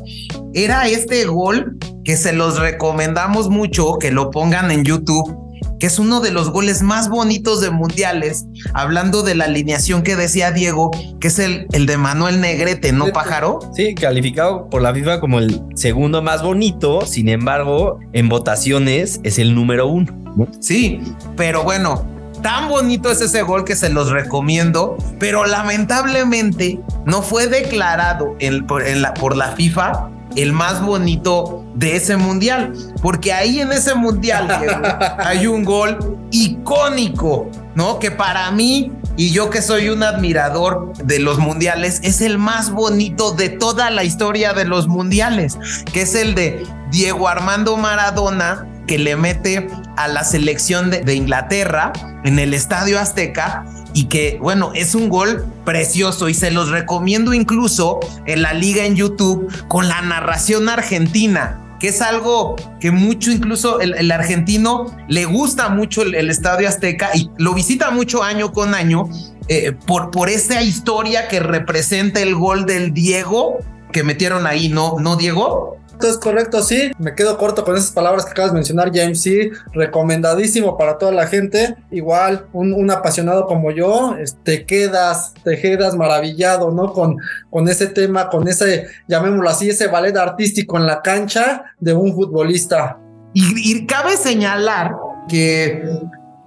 era este gol que se los recomendamos mucho que lo pongan en YouTube que es uno de los goles más bonitos de mundiales, hablando de la alineación que decía Diego, que es el, el de Manuel Negrete, ¿no, pájaro? Sí, calificado por la FIFA como el segundo más bonito, sin embargo, en votaciones es el número uno. Sí, pero bueno, Tan bonito es ese gol que se los recomiendo, pero lamentablemente no fue declarado por, la, por la FIFA el más bonito de ese mundial, porque ahí en ese mundial hay un gol icónico, ¿no? Que para mí, y yo que soy un admirador de los mundiales, es el más bonito de toda la historia de los mundiales, que es el de Diego Armando Maradona que le mete a la selección de, Inglaterra en el Estadio Azteca y que, bueno, es un gol precioso y se los recomiendo incluso en la liga en YouTube con la narración argentina que es algo que mucho, incluso el, argentino le gusta mucho el, Estadio Azteca y lo visita mucho año con año eh, por, por esa historia que representa el gol del Diego que metieron ahí, ¿no? ¿No, Diego? Es correcto, sí. Me quedo corto con esas palabras que acabas de mencionar, James. Sí, recomendadísimo para toda la gente. Igual, un, apasionado como yo, te quedas, te quedas maravillado, ¿no? Con, con ese tema, con ese, llamémoslo así, ese ballet artístico en la cancha de un futbolista. Y, cabe señalar que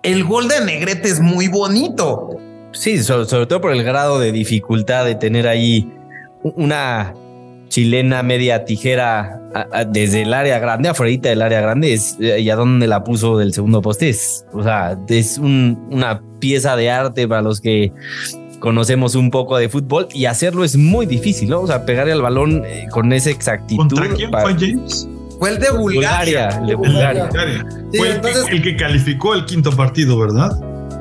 el gol de Negrete es muy bonito. Sí, sobre todo por el grado de dificultad de tener ahí una chilena media tijera desde el área grande, afuera del área grande, es, eh, y a dónde la puso del segundo poste. Es, o sea, es una pieza de arte para los que conocemos un poco de fútbol y hacerlo es muy difícil, ¿no? O sea, pegarle al balón eh, con esa exactitud. ¿Contra quién fue James? Fue el de Bulgaria. el de Bulgaria. fue el que calificó el quinto partido, ¿verdad?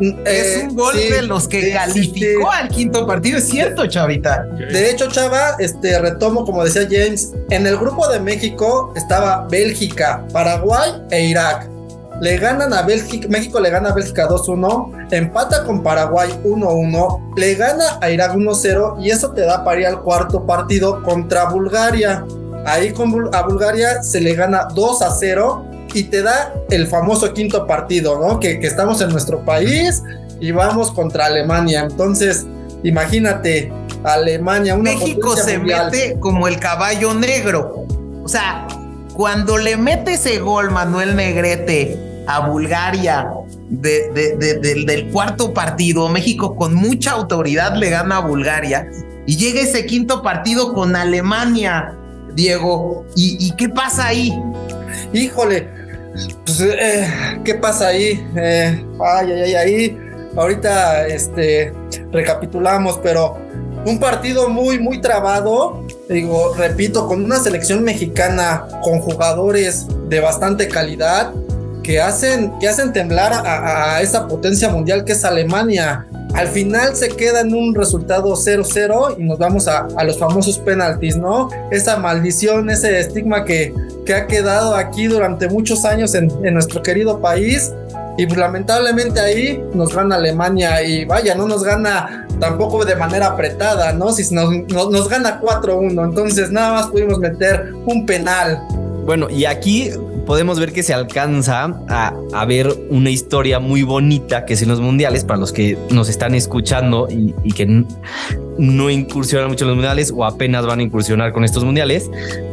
Es eh, un gol de los que calificó al quinto partido, es cierto, Chavita. De hecho, Chava, este retomo, como decía James, en el grupo de México estaba Bélgica, Paraguay e Irak. Le ganan a Bélgica, México le gana a Bélgica 2-1, empata con Paraguay 1-1, le gana a Irak 1-0 y eso te da para ir al cuarto partido contra Bulgaria. Ahí con a Bulgaria se le gana 2 0 y te da el famoso quinto partido, ¿no? Que, estamos en nuestro país y vamos contra Alemania. Entonces, imagínate, Alemania, una México se mete como el caballo negro. O sea, cuando le mete ese gol Manuel Negrete a Bulgaria del cuarto partido, México con mucha autoridad le gana a Bulgaria y llega ese quinto partido con Alemania, Diego. ¿Y, qué pasa ahí? Híjole, pues, eh, ¿qué pasa ahí? Eh, ay, ay, ay, ahí. Ahorita este, recapitulamos, pero un partido muy, muy trabado. Digo, repito, con una selección mexicana con jugadores de bastante calidad que hacen, que hacen temblar a, esa potencia mundial que es Alemania. Al final se queda en un resultado 0-0 y nos vamos a, los famosos penaltis, ¿no? Esa maldición, ese estigma que, que ha quedado aquí durante muchos años en, en nuestro querido país. Y pues lamentablemente ahí nos gana Alemania y vaya, no nos gana tampoco de manera apretada, ¿no? Si nos, nos, gana 4-1, entonces nada más pudimos meter un penal. Bueno, y aquí podemos ver que se alcanza a, ver una historia muy bonita que es en los mundiales, para los que nos están escuchando y, que no incursionan mucho en los mundiales o apenas van a incursionar con estos mundiales.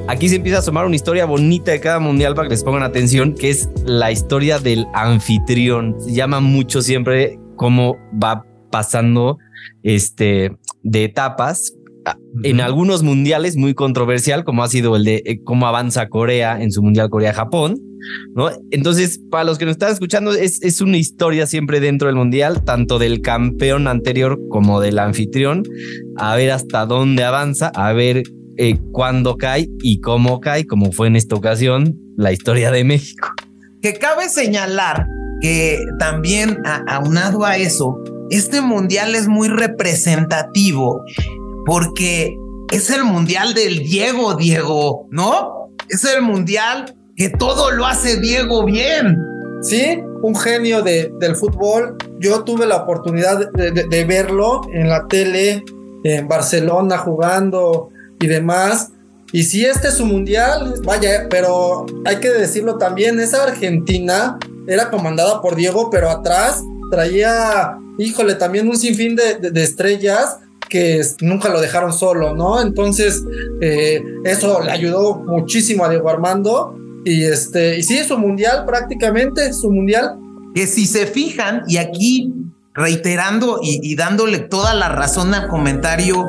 Aquí se empieza a asomar una historia bonita de cada mundial para que les pongan atención, que es la historia del anfitrión. Se llama mucho siempre cómo va pasando este, de etapas. En algunos mundiales muy controversial, como ha sido el de eh, cómo avanza Corea en su mundial Corea-Japón, ¿no? Entonces, para los que nos están escuchando, es, es una historia siempre dentro del mundial, tanto del campeón anterior como del anfitrión, a ver hasta dónde avanza, a ver eh, cuándo cae y cómo cae, como fue en esta ocasión la historia de México. Que cabe señalar que también aunado a eso, este mundial es muy representativo porque es el mundial del Diego, Diego, ¿no? Es el mundial que todo lo hace Diego bien. Sí, un genio de, del fútbol. Yo tuve la oportunidad de, verlo en la tele, en Barcelona jugando y demás. Y si este es su mundial, vaya, pero hay que decirlo también, esa Argentina era comandada por Diego, pero atrás traía híjole, también un sinfín de, estrellas que nunca lo dejaron solo, ¿no? Entonces, eh, eso le ayudó muchísimo a Diego Armando. Y este, y sí, su mundial prácticamente, su mundial. Que si se fijan, y aquí reiterando y, dándole toda la razón al comentario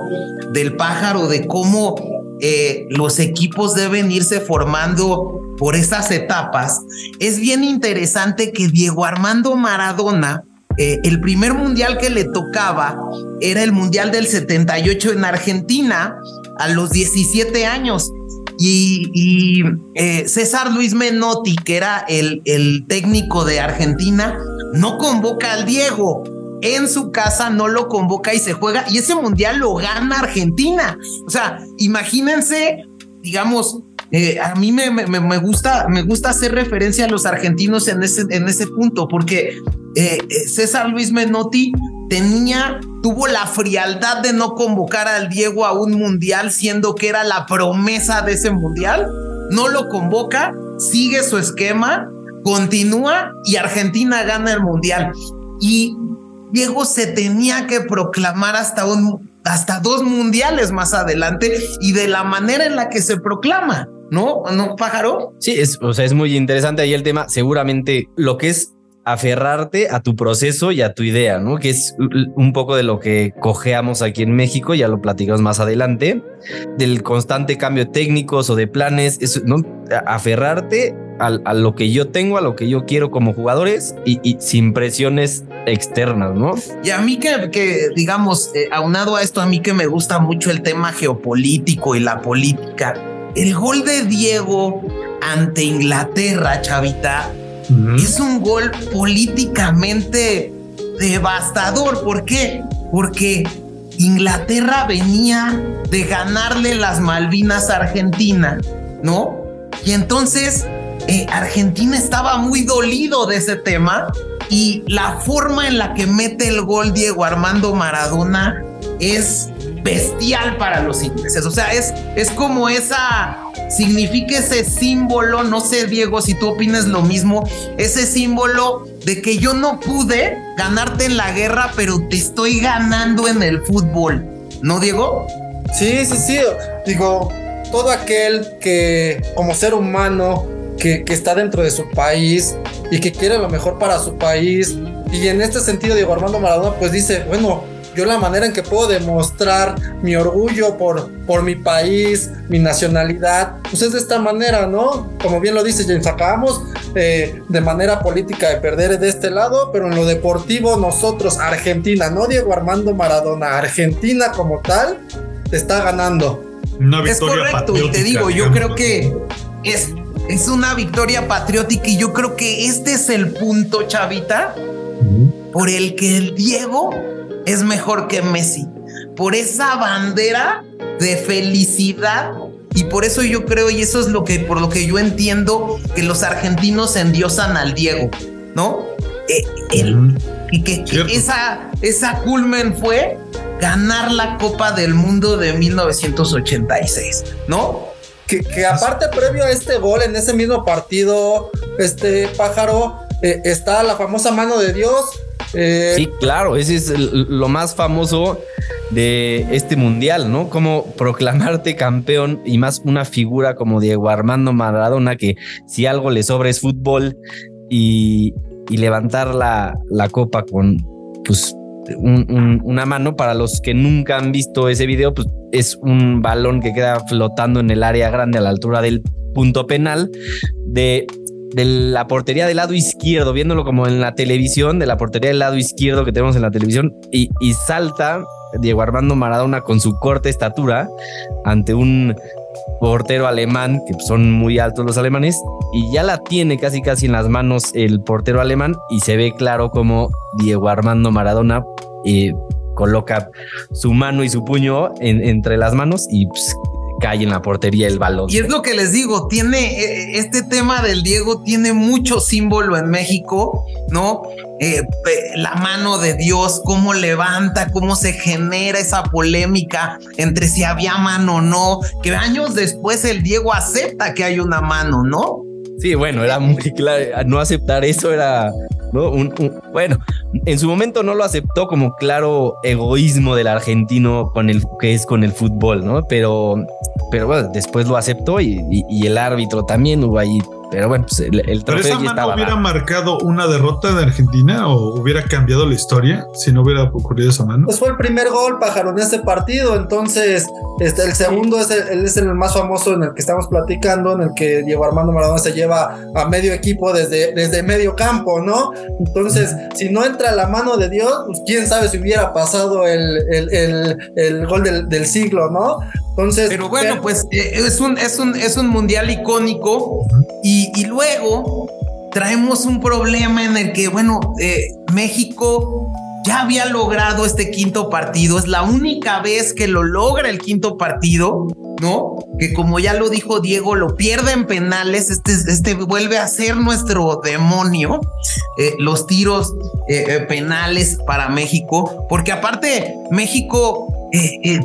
del pájaro de cómo eh, los equipos deben irse formando por esas etapas, es bien interesante que Diego Armando Maradona eh, el primer mundial que le tocaba era el mundial del 78 en Argentina a los 17 años. Y, eh, César Luis Menotti, que era el, el técnico de Argentina, no convoca al Diego. En su casa no lo convoca y se juega. Y ese mundial lo gana Argentina. O sea, imagínense, digamos, eh, a mí me, me, gusta, me gusta hacer referencia a los argentinos en ese, en ese punto, porque eh, César Luis Menotti tenía, tuvo la frialdad de no convocar al Diego a un mundial, siendo que era la promesa de ese mundial. No lo convoca, sigue su esquema, continúa y Argentina gana el mundial. Y Diego se tenía que proclamar hasta un hasta dos mundiales más adelante y de la manera en la que se proclama. ¿no? ¿No, pájaro? Sí, es, o sea, es muy interesante ahí el tema. Seguramente lo que es aferrarte a tu proceso y a tu idea, ¿no? Que es un poco de lo que cojeamos aquí en México, ya lo platicamos más adelante, del constante cambio de técnicos o de planes, es, ¿no? Aferrarte a, lo que yo tengo, a lo que yo quiero como jugadores y, sin presiones externas, ¿no? Y a mí que, que digamos, eh, aunado a esto, a mí que me gusta mucho el tema geopolítico y la política, el gol de Diego ante Inglaterra, Chavita, es un gol políticamente devastador. ¿Por qué? Porque Inglaterra venía de ganarle las Malvinas a Argentina, ¿no? Y entonces eh, Argentina estaba muy dolido de ese tema y la forma en la que mete el gol Diego Armando Maradona es bestial para los ingleses. O sea, es, es como esa, significa ese símbolo, no sé Diego si tú opinas lo mismo, ese símbolo de que yo no pude ganarte en la guerra, pero te estoy ganando en el fútbol. ¿No, Diego? Sí, sí, sí. Digo, todo aquel que como ser humano que, que, está dentro de su país y que quiere lo mejor para su país. Y en este sentido, Diego Armando Maradona pues dice, bueno, yo la manera en que puedo demostrar mi orgullo por, por mi país, mi nacionalidad, pues es de esta manera, ¿no? Como bien lo dice James, acabamos eh, de manera política de perder de este lado, pero en lo deportivo nosotros, Argentina, no Diego Armando Maradona, Argentina como tal, está ganando. Una victoria es correcto, y te digo, yo creo que es, es una victoria patriótica y yo creo que este es el punto, Chavita, por el que el Diego es mejor que Messi. Por esa bandera de felicidad. Y por eso yo creo, y eso es lo que, por lo que yo entiendo, que los argentinos endiosan al Diego, ¿no? Eh, y que, esa, esa culmen fue ganar la Copa del Mundo de 1986, ¿no? Que, que, aparte previo a este gol en ese mismo partido, este pájaro, eh, está la famosa mano de Dios eh, sí, claro, ese es lo más famoso de este mundial, ¿no? Como proclamarte campeón y más una figura como Diego Armando Maradona, que si algo le sobra es fútbol y, levantar la, copa con pues, una mano. Para los que nunca han visto ese video, pues es un balón que queda flotando en el área grande a la altura del punto penal de de la portería del lado izquierdo, viéndolo como en la televisión, de la portería del lado izquierdo que tenemos en la televisión, y, salta Diego Armando Maradona con su corta estatura ante un portero alemán, que son muy altos los alemanes, y ya la tiene casi casi en las manos el portero alemán, y se ve claro como Diego Armando Maradona eh, coloca su mano y su puño entre las manos y pues, cae en la portería el balón. Y es lo que les digo, tiene eh, este tema del Diego, tiene mucho símbolo en México, ¿no? Eh, la mano de Dios, cómo levanta, cómo se genera esa polémica entre si había mano o no, que años después el Diego acepta que hay una mano, ¿no? Sí, bueno, era muy claro, no aceptar eso era ¿no? bueno, en su momento no lo aceptó como claro egoísmo del argentino con el que es con el fútbol, ¿no? Pero, pero bueno, después lo aceptó y, y el árbitro también hubo ahí pero bueno, pues el, el trofeo ¿Pero esa mano hubiera marcado una derrota de Argentina o hubiera cambiado la historia si no hubiera ocurrido esa mano? Pues fue el primer gol, pájaro, en ese partido. Entonces, este, el segundo es el, es el más famoso en el que estamos platicando, en el que Diego Armando Maradona se lleva a medio equipo desde, desde medio campo, ¿no? Entonces, si no entra la mano de Dios, pues quién sabe si hubiera pasado el, el gol del, del siglo, ¿no? Entonces, pero bueno, pues eh, es un, es un, es un mundial icónico y, y luego traemos un problema en el que, bueno, eh, México ya había logrado este quinto partido, es la única vez que lo logra el quinto partido, ¿no? Que como ya lo dijo Diego, lo pierde en penales, este, este vuelve a ser nuestro demonio, eh, los tiros penales para México, porque aparte México eh, eh,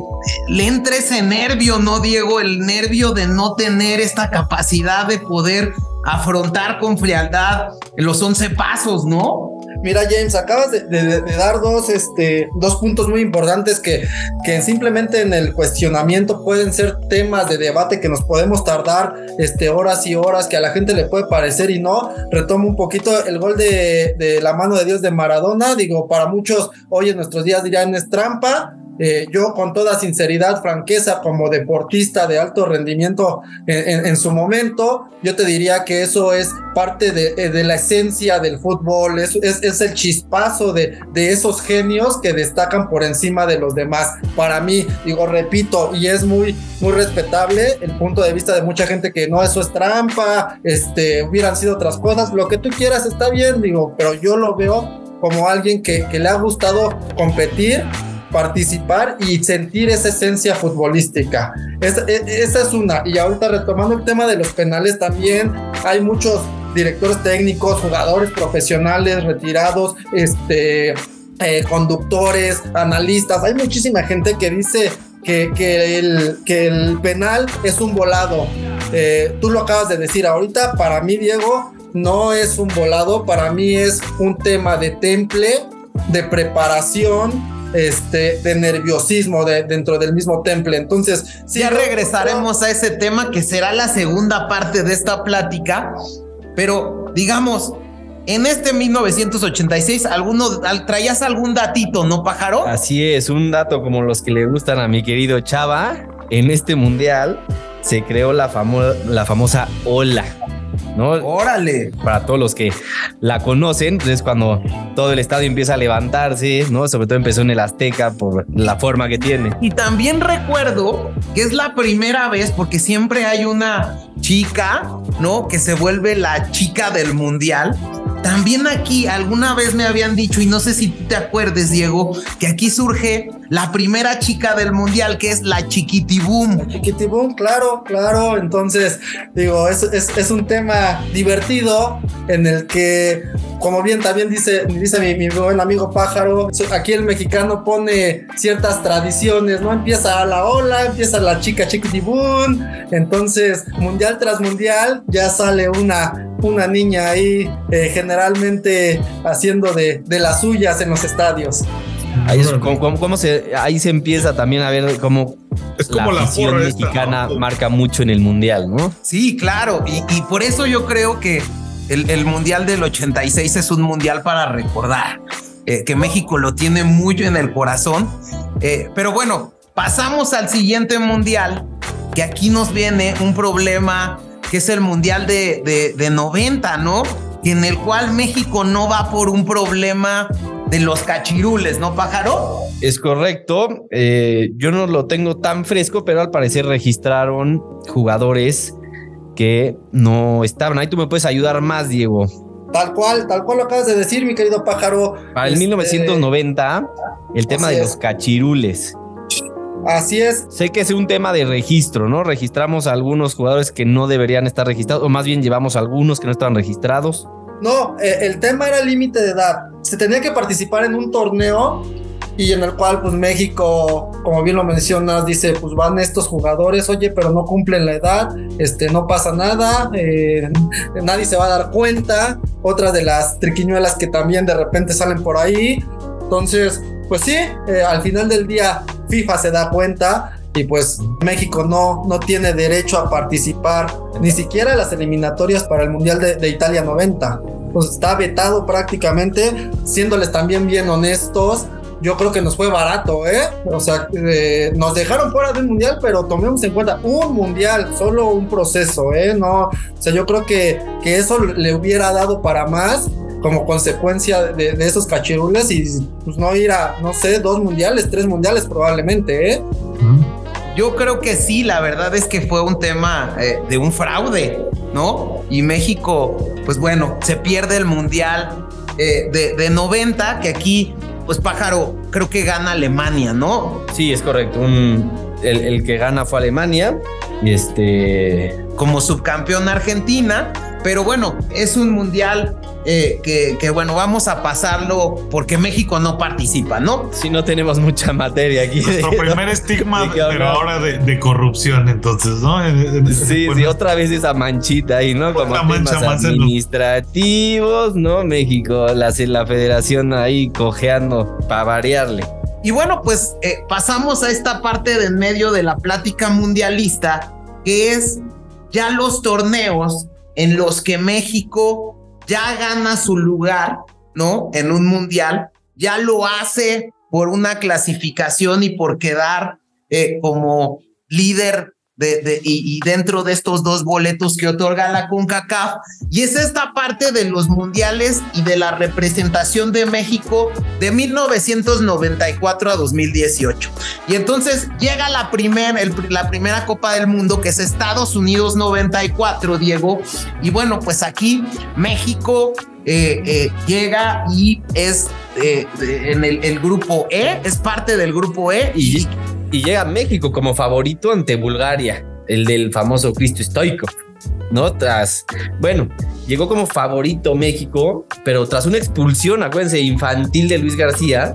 le entra ese nervio, ¿no, Diego? El nervio de no tener esta capacidad de poder afrontar con frialdad los 11 pasos, ¿no? Mira, James, acabas de, dar dos, este, dos puntos muy importantes que, que simplemente en el cuestionamiento pueden ser temas de debate que nos podemos tardar este, horas y horas, que a la gente le puede parecer y no. Retomo un poquito el gol de, de la mano de Dios de Maradona. Digo, para muchos hoy en nuestros días dirían es trampa eh, yo con toda sinceridad, franqueza, como deportista de alto rendimiento en, su momento, yo te diría que eso es parte de, eh, la esencia del fútbol, es, es, el chispazo de, de, esos genios que destacan por encima de los demás. Para mí, digo, repito, y es muy, muy respetable el punto de vista de mucha gente que no, eso es trampa, este, hubieran sido otras cosas, lo que tú quieras está bien, digo, pero yo lo veo como alguien que le ha gustado competir participar y sentir esa esencia futbolística. E, esa, es una. Y ahorita retomando el tema de los penales también, hay muchos directores técnicos, jugadores profesionales, retirados, este, eh, conductores, analistas. Hay muchísima gente que dice que, que, el, que el penal es un volado. Eh, tú lo acabas de decir ahorita, para mí, Diego, no es un volado, para mí es un tema de temple, de preparación, este, de nerviosismo de, dentro del mismo temple. Entonces, sí, ya regresaremos a ese tema que será la segunda parte de esta plática, pero digamos, en este 1986, ¿alguno, ¿traías algún datito, no, pájaro? Así es, un dato como los que le gustan a mi querido Chava. En este mundial se creó la, la famosa ola ¿no? Órale. Para todos los que la conocen, es cuando todo el estadio empieza a levantarse, ¿no? Sobre todo empezó en el Azteca por la forma que tiene. Y también recuerdo que es la primera vez, porque siempre hay una chica, ¿no? Que se vuelve la chica del mundial. También aquí alguna vez me habían dicho, y no sé si te acuerdes, Diego, que aquí surge la primera chica del mundial, que es la Chiquitibum. Chiquitibum, claro, claro. Entonces, digo, es, es, un tema divertido en el que, como bien también dice, dice mi, buen amigo Pájaro, aquí el mexicano pone ciertas tradiciones, ¿no? Empieza la ola, empieza la chica Chiquitibum. Entonces, mundial tras mundial, ya sale una, una niña ahí eh, generalmente haciendo de, de las suyas en los estadios. Ahí, se, ahí se empieza también a ver cómo es como la, la mexicana marca mucho en el mundial, ¿no? Sí, claro. Y, por eso yo creo que el, mundial del 86 es un mundial para recordar. Eh, que México lo tiene mucho en el corazón. Eh, pero bueno, pasamos al siguiente mundial, que aquí nos viene un problema que es el mundial de, de, de 90, ¿no? En el cual México no va por un problema de los cachirules, ¿no, pájaro? Es correcto. Eh, yo no lo tengo tan fresco, pero al parecer registraron jugadores que no estaban. Ahí tú me puedes ayudar más, Diego. Tal cual, tal cual lo acabas de decir, mi querido pájaro. Para el 1990, este, el tema de los cachirules. Así es. Sé que es un tema de registro, ¿no? Registramos a algunos jugadores que no deberían estar registrados, o más bien llevamos a algunos que no estaban registrados. No, eh, el tema era el límite de edad. Se tenía que participar en un torneo y en el cual pues México, como bien lo mencionas, dice pues van estos jugadores, oye, pero no cumplen la edad, este, no pasa nada, eh, nadie se va a dar cuenta, otra de las triquiñuelas que también de repente salen por ahí, entonces, pues sí, eh, al final del día FIFA se da cuenta y pues México no, no tiene derecho a participar ni siquiera en las eliminatorias para el Mundial de, Italia 90. Pues está vetado prácticamente, siéndoles también bien honestos. Yo creo que nos fue barato, ¿eh? O sea, eh, nos dejaron fuera del mundial, pero tomemos en cuenta un mundial, solo un proceso, ¿eh? No, o sea, yo creo que, que eso le hubiera dado para más como consecuencia de, esos cachirules y pues no ir a, no sé, dos mundiales, tres mundiales probablemente, ¿eh? Yo creo que sí, la verdad es que fue un tema eh, de un fraude, ¿no? Y México, pues bueno, se pierde el Mundial eh, de, de 90, que aquí, pues pájaro, creo que gana Alemania, ¿no? Sí, es correcto. Un, el, el, que gana fue Alemania. Y este. Como subcampeón Argentina. Pero bueno, es un mundial eh, que, bueno, vamos a pasarlo porque México no participa, ¿no? Si no tenemos mucha materia aquí. Nuestro primer estigma, pero ahora de, corrupción, entonces, ¿no? Sí, sí, otra vez esa manchita ahí, ¿no? Como temas administrativos, ¿no? México, la, la federación ahí cojeando para variarle. Y bueno, pues eh, pasamos a esta parte de en medio de la plática mundialista, que es ya los torneos en los que México ya gana su lugar, ¿no? En un mundial, ya lo hace por una clasificación y por quedar eh, como líder de, y, dentro de estos dos boletos que otorga la CONCACAF. Y es esta parte de los mundiales y de la representación de México de 1994 a 2018. Y entonces llega la, la primera Copa del Mundo, que es Estados Unidos 94, Diego. Y bueno, pues aquí México eh, eh, llega y es eh, en el, grupo E, es parte del grupo E. Y, y llega México como favorito ante Bulgaria, el del famoso Cristo Stoikov. ¿no? Tras, bueno, llegó como favorito México, pero tras una expulsión, acuérdense, infantil de Luis García,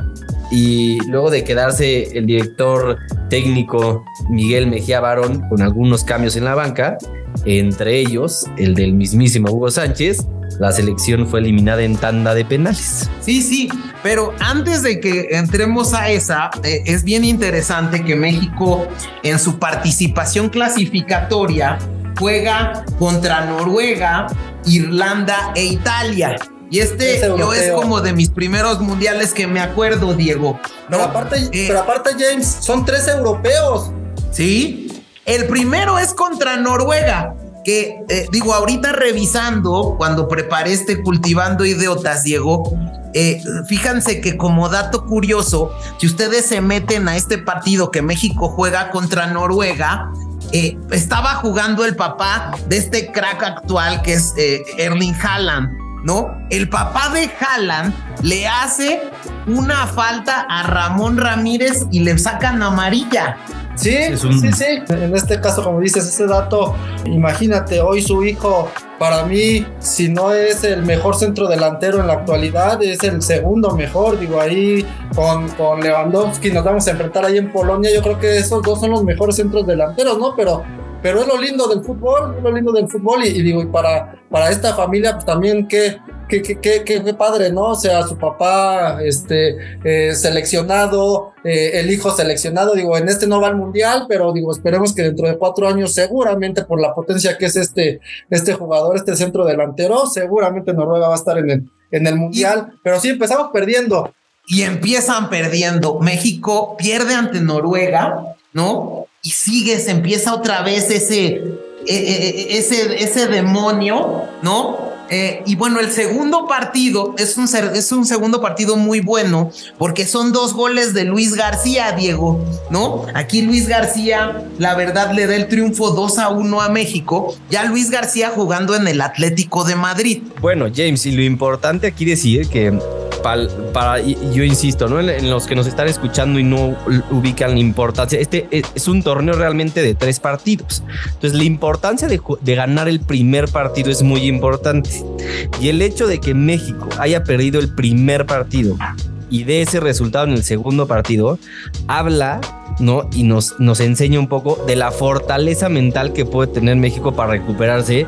y luego de quedarse el director técnico Miguel Mejía Barón con algunos cambios en la banca, entre ellos el del mismísimo Hugo Sánchez, la selección fue eliminada en tanda de penales. Sí, sí, pero antes de que entremos a esa, eh, es bien interesante que México en su participación clasificatoria juega contra Noruega, Irlanda e Italia. Y este Es yo es como de mis primeros mundiales que me acuerdo, Diego. ¿no? Pero aparte, Eh, pero aparte, James, son tres europeos. Sí. El primero es contra Noruega. Que eh, digo, ahorita revisando, cuando preparé este cultivando idiotas, Diego, eh, fíjense que como dato curioso, si ustedes se meten a este partido que México juega contra Noruega, eh, estaba jugando el papá de este crack actual que es Erling Haaland, ¿no? El papá de Haaland le hace una falta a Ramón Ramírez y le sacan amarilla. Sí, Es un- sí, sí. En este caso, como dices, ese dato, imagínate, hoy su hijo, para mí, si no es el mejor centro delantero en la actualidad, es el segundo mejor. Digo, ahí con, con Lewandowski nos vamos a enfrentar ahí en Polonia. Yo creo que esos dos son los mejores centros delanteros, ¿no? Pero, pero es lo lindo del fútbol, es lo lindo del fútbol. Y, y digo, y para, para esta familia, pues también qué, qué, qué, qué, qué- qué padre, ¿no? O sea, su papá, este, eh, seleccionado, eh, el hijo seleccionado, digo, en este no va al mundial, pero digo, esperemos que dentro de cuatro años, seguramente por la potencia que es este, este jugador, este centro delantero, seguramente Noruega va a estar en el, en el mundial, pero sí empezamos perdiendo. Y empiezan perdiendo. México pierde ante Noruega, ¿no? Y sigue, se empieza otra vez ese, eh, eh, ese, ese demonio, ¿no? Eh, y bueno, el segundo partido es un, es un segundo partido muy bueno porque son dos goles de Luis García, Diego, ¿no? Aquí Luis García, la verdad, le da el triunfo 2 a 1 a México. Ya Luis García jugando en el Atlético de Madrid. Bueno, James, y lo importante aquí decir que para, y- yo insisto, ¿no? En, los que nos están escuchando y no ubican la importancia, este es, es un torneo realmente de tres partidos. Entonces, la importancia de, de ganar el primer partido es muy importante. Y el hecho de que México haya perdido el primer partido y de ese resultado en el segundo partido, habla, ¿no? Y nos, nos enseña un poco de la fortaleza mental que puede tener México para recuperarse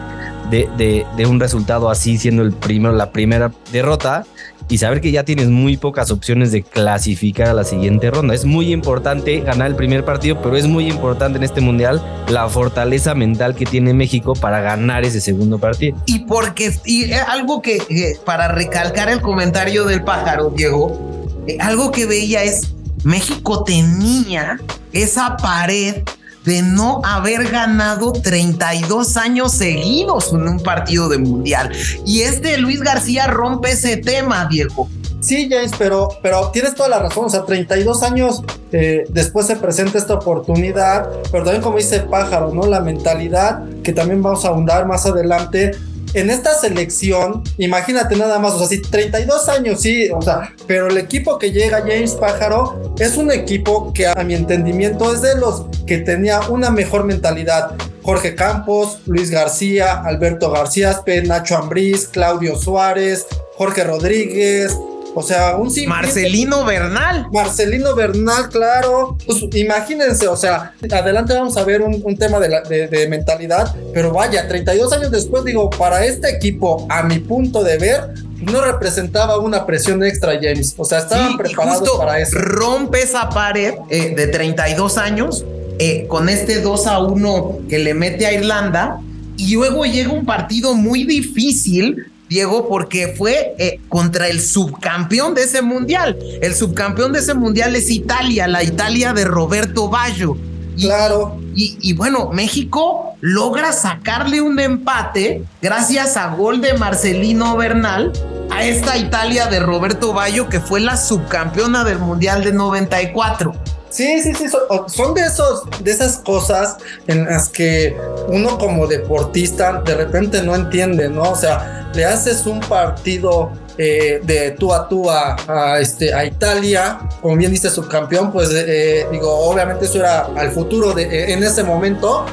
de, de- de un resultado así, siendo el primero, la primera derrota, y saber que ya tienes muy pocas opciones de clasificar a la siguiente ronda. Es muy importante ganar el primer partido, pero es muy importante en este mundial la fortaleza mental que tiene México para ganar ese segundo partido. Y porque, y eh, algo que, que para recalcar el comentario del pájaro, Diego, eh, algo que veía es, México tenía esa pared de no haber ganado 32 años seguidos en un partido de mundial. Y este Luis García rompe ese tema, Diego. Sí, James, pero, pero tienes toda la razón. O sea, 32 años eh, después se presenta esta oportunidad, pero también como dice Pájaro, ¿no? La mentalidad que también vamos a ahondar más adelante. En esta selección, imagínate nada más, o sea, sí, 32 años, sí, o sea, pero el equipo que llega, James Pájaro, es un equipo que a mi entendimiento es de los que tenía una mejor mentalidad. Jorge Campos, Luis García, Alberto García, Nacho Ambriz, Claudio Suárez, Jorge Rodríguez, o sea, un Marcelino Bernal. Marcelino Bernal, claro. Pues imagínense, o sea, adelante vamos a ver un, un tema de, la- de- de mentalidad, pero vaya, 32 años después, digo, para este equipo, a mi punto de ver, no representaba una presión extra, James. O sea, estaban Sí, preparados justo para eso. Rompe esa pared eh, de 32 años eh, con este 2 a 1 que le mete a Irlanda. Y luego llega un partido muy difícil, Diego, porque fue eh, contra el subcampeón de ese mundial. El subcampeón de ese mundial es Italia, la Italia de Roberto Baggio. Y- Claro. y, y bueno, México logra sacarle un empate gracias a gol de Marcelino Bernal a esta Italia de Roberto Baggio que fue la subcampeona del Mundial de 94. Sí, sí, sí, son, de esos, de esas cosas en las que uno como deportista de repente no entiende, ¿no? O sea, le haces un partido eh, de tú a tú a, este, a Italia, como bien dice subcampeón, pues eh, digo, obviamente eso era al futuro de, en ese momento,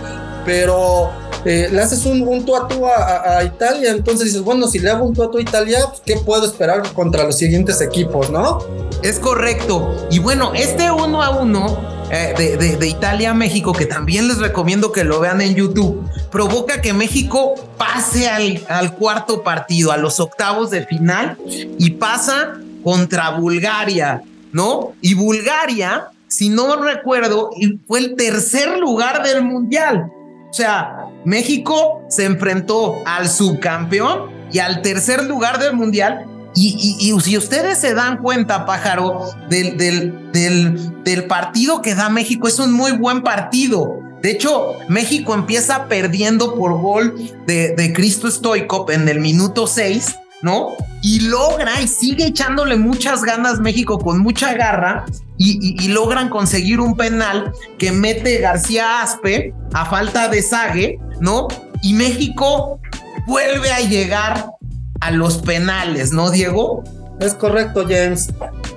pero eh, le haces un, un a tú a, Italia, entonces dices, bueno, si le hago un tú a tú Italia, pues, ¿qué puedo esperar contra los siguientes equipos, no? Es correcto. Y bueno, este uno a uno eh, de, Italia a México, que también les recomiendo que lo vean en YouTube, provoca que México pase al cuarto partido, a los octavos de final, y pasa contra Bulgaria, ¿no? Y Bulgaria, si no recuerdo, fue el tercer lugar del mundial. O sea, México se enfrentó al subcampeón y al tercer lugar del mundial y, si ustedes se dan cuenta, pájaro, del, del, del, del, partido que da México, es un muy buen partido. De hecho, México empieza perdiendo por gol de, de Cristo Stoikov en el minuto 6, ¿no? Y logra y sigue echándole muchas ganas México con mucha garra y, logran conseguir un penal que mete García Aspe a falta de Sague, ¿no? Y México vuelve a llegar a los penales, ¿no, Diego? Es correcto, James.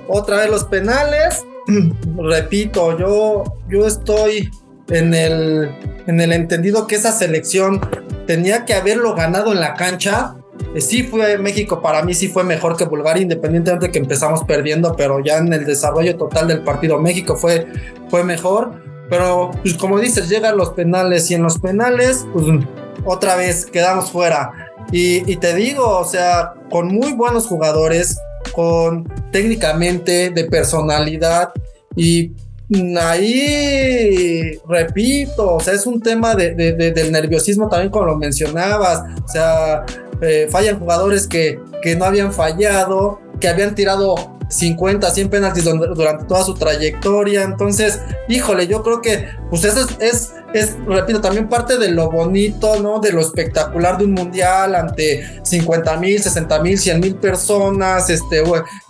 Otra vez los penales. Repito, yo, yo estoy en el, en el entendido que esa selección tenía que haberlo ganado en la cancha. Eh, sí fue México, para mí sí fue mejor que Bulgaria, independientemente de que empezamos perdiendo, pero ya en el desarrollo total del partido México fue, fue mejor. Pero pues, como dices, llegan los penales y en los penales, pues otra vez quedamos fuera. Y, te digo, o sea, con muy buenos jugadores, con técnicamente de personalidad y ahí repito, o sea, es un tema de, del nerviosismo también como lo mencionabas, o sea, eh, fallan jugadores que, que no habían fallado, que habían tirado 50, 100 penaltis durante toda su trayectoria. Entonces, híjole, yo creo que, pues eso es, es, repito, también parte de lo bonito, ¿no? De lo espectacular de un mundial ante 50 mil, 60 mil, 100 mil personas, este,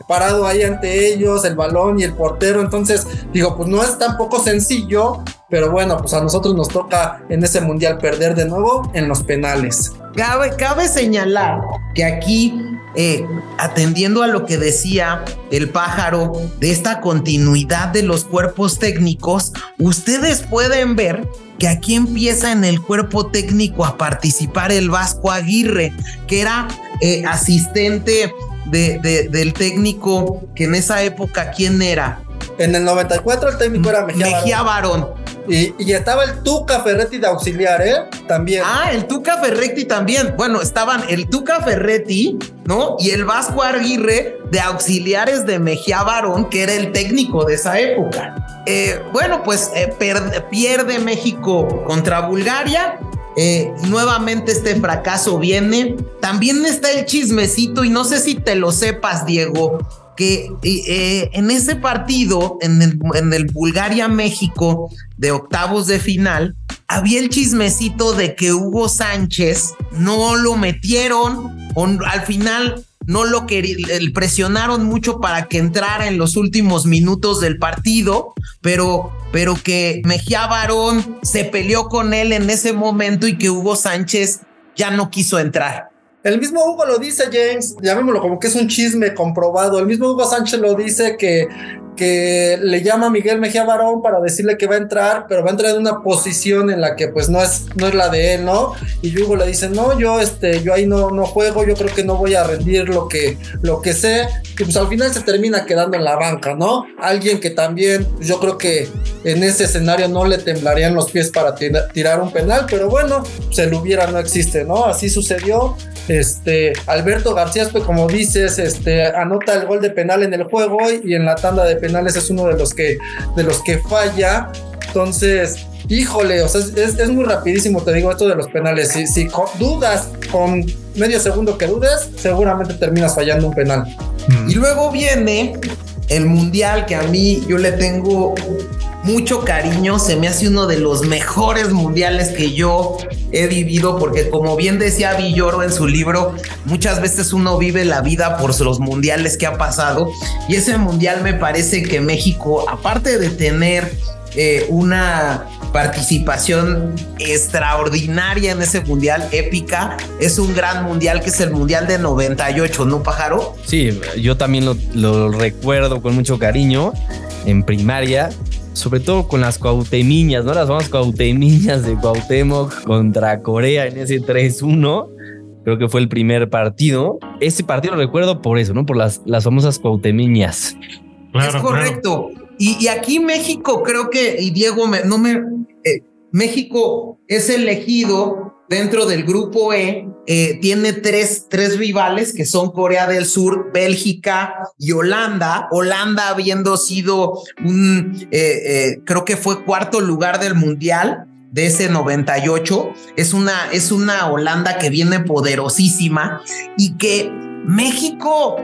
parado ahí ante ellos, el balón y el portero. Entonces, digo, pues no es tampoco sencillo, pero bueno, pues a nosotros nos toca en ese mundial perder de nuevo en los penales. Cabe, señalar que aquí eh, atendiendo a lo que decía el pájaro de esta continuidad de los cuerpos técnicos, ustedes pueden ver que aquí empieza en el cuerpo técnico a participar el Vasco Aguirre, que era eh, asistente de, del técnico que en esa época, ¿quién era? En el 94 el técnico era Mejía, Mejía Barón. Y, estaba el Tuca Ferretti de auxiliar, ¿eh? También. Ah, el Tuca Ferretti también. Bueno, estaban el Tuca Ferretti, ¿no? Y el Vasco Aguirre de auxiliares de Mejía Barón, que era el técnico de esa época. Eh, bueno, pues eh, pierde México contra Bulgaria. Eh, nuevamente este fracaso viene. También está el chismecito y no sé si te lo sepas, Diego que eh, en ese partido, en el, Bulgaria-México de octavos de final, había el chismecito de que Hugo Sánchez no lo metieron, o al final no lo presionaron mucho para que entrara en los últimos minutos del partido, pero, pero que Mejía Barón se peleó con él en ese momento y que Hugo Sánchez ya no quiso entrar. El mismo Hugo lo dice, James, llamémoslo como que es un chisme comprobado. El mismo Hugo Sánchez lo dice que, que le llama a Miguel Mejía Barón para decirle que va a entrar, pero va a entrar en una posición en la que pues no es, no es la de él, ¿no? Y Hugo le dice, no, yo, este, yo ahí no, no juego, yo creo que no voy a rendir lo que, lo que sé. Y pues al final se termina quedando en la banca, ¿no? Alguien que también, pues, yo creo que en ese escenario no le temblarían los pies para tirar un penal, pero bueno, se lo hubiera, no existe, ¿no? Así sucedió. Este, Alberto García, pues como dices, este, anota el gol de penal en el juego y en la tanda de penales es uno de los que, de los que falla. Entonces, híjole, o sea, es, muy rapidísimo, te digo esto de los penales. Si, si dudas con medio segundo que dudes, seguramente terminas fallando un penal. Mm. Y luego viene el mundial que a mí yo le tengo mucho cariño, se me hace uno de los mejores mundiales que yo he vivido, porque como bien decía Villoro en su libro, muchas veces uno vive la vida por los mundiales que ha pasado, y ese mundial me parece que México, aparte de tener eh, una participación extraordinaria en ese mundial, épica. Es un gran mundial que es el mundial de 98, ¿no, pájaro? Sí, yo también lo, lo recuerdo con mucho cariño en primaria sobre todo con las cuautemiñas, ¿no? Las famosas cuautemiñas de Cuauhtémoc contra Corea en ese 3-1. Creo que fue el primer partido. Ese partido lo recuerdo por eso, ¿no? Por las, las famosas cuautemiñas. es correcto. Y, aquí México, creo que, y Diego, no me. Eh, México es elegido dentro del grupo E, eh, tiene tres, tres rivales que son Corea del Sur, Bélgica y Holanda. Holanda habiendo sido un, eh, creo que fue cuarto lugar del mundial de ese 98. Es una, es una Holanda que viene poderosísima y que México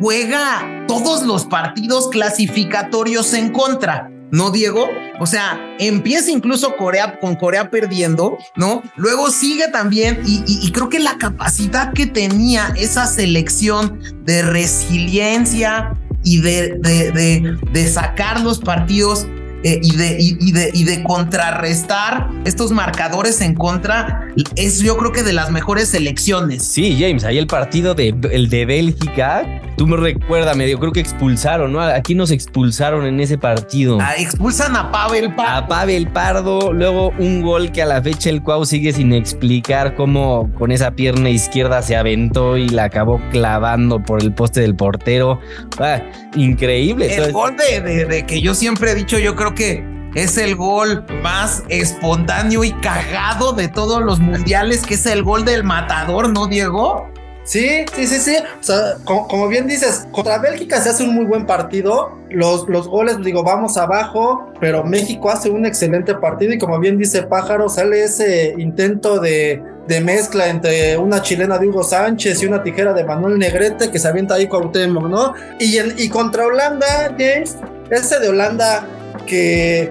juega todos los partidos clasificatorios en contra. ¿No, Diego? O sea, empieza incluso Corea con Corea perdiendo, ¿no? Luego sigue también y, creo que la capacidad que tenía esa selección de resiliencia y de, de, de sacar los partidos eh, y, de, y, de, y de contrarrestar estos marcadores en contra es yo creo que de las mejores elecciones. Sí, James, ahí el partido de, el de Bélgica, tú me recuerdas, medio creo que expulsaron, ¿no? Aquí nos expulsaron en ese partido. Ah, expulsan a Pavel Pardo. A Pavel Pardo, luego un gol que a la fecha el Cuau sigue sin explicar cómo con esa pierna izquierda se aventó y la acabó clavando por el poste del portero. Ah, increíble. El gol de, de que yo siempre he dicho, yo creo que es el gol más espontáneo y cagado de todos los mundiales, que es el gol del matador, ¿no, Diego? Sí, sí, sí, sí. O sea, como, bien dices, contra Bélgica se hace un muy buen partido. Los, los goles, digo, vamos abajo, pero México hace un excelente partido y como bien dice Pájaro, sale ese intento de, de mezcla entre una chilena de Hugo Sánchez y una tijera de Manuel Negrete que se avienta ahí Temo, ¿no? Y, y contra Holanda, James, ese de Holanda que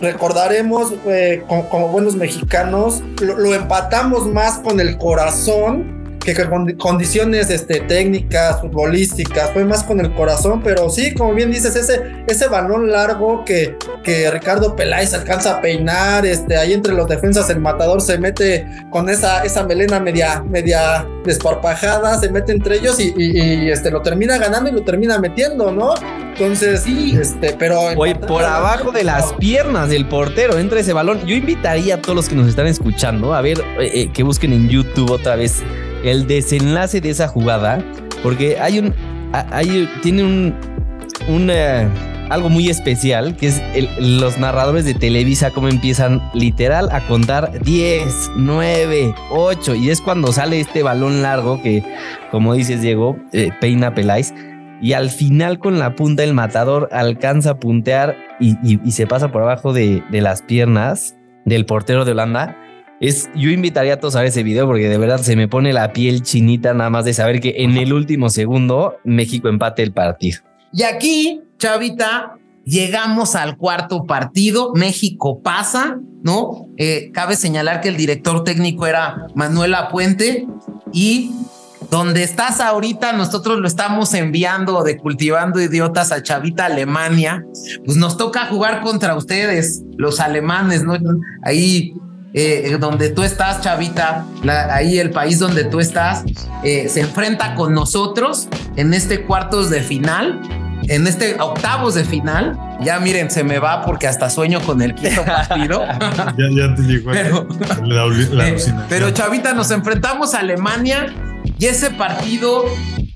recordaremos eh, como, buenos mexicanos, lo, empatamos más con el corazón que con condiciones este, técnicas, futbolísticas, fue más con el corazón, pero sí, como bien dices, ese, ese balón largo que, que Ricardo Peláez alcanza a peinar, este, ahí entre los defensas el matador se mete con esa, esa melena media, media desparpajada, se mete entre ellos y, este, lo termina ganando y lo termina metiendo, ¿no? Entonces, sí, este, pero... Oye, por abajo de las piernas del portero entra ese balón. Yo invitaría a todos los que nos están escuchando a ver eh, eh, que busquen en YouTube otra vez el desenlace de esa jugada, porque hay un, hay, tiene un, algo muy especial, que es los narradores de Televisa, como empiezan literal a contar 10, 9, 8, y es cuando sale este balón largo que, como dices Diego, eh, peina Peláez, y al final con la punta del matador alcanza a puntear y, y, se pasa por abajo de, de las piernas del portero de Holanda es, yo invitaría a todos a ver ese video porque de verdad se me pone la piel chinita nada más de saber que en el último segundo México empate el partido. Y aquí, Chavita, llegamos al cuarto partido, México pasa, ¿no? Eh, cabe señalar que el director técnico era Manuela Puente y donde estás ahorita, nosotros lo estamos enviando de cultivando idiotas a Chavita Alemania, pues nos toca jugar contra ustedes, los alemanes, ¿no? Ahí eh, donde tú estás, Chavita, ahí el país donde tú estás, eh, se enfrenta con nosotros en este cuartos de final, en este octavos de final. Ya miren, se me va porque hasta sueño con el quinto partido. ya, te llegó pero, la, eh, pero Chavita, nos enfrentamos a Alemania y ese partido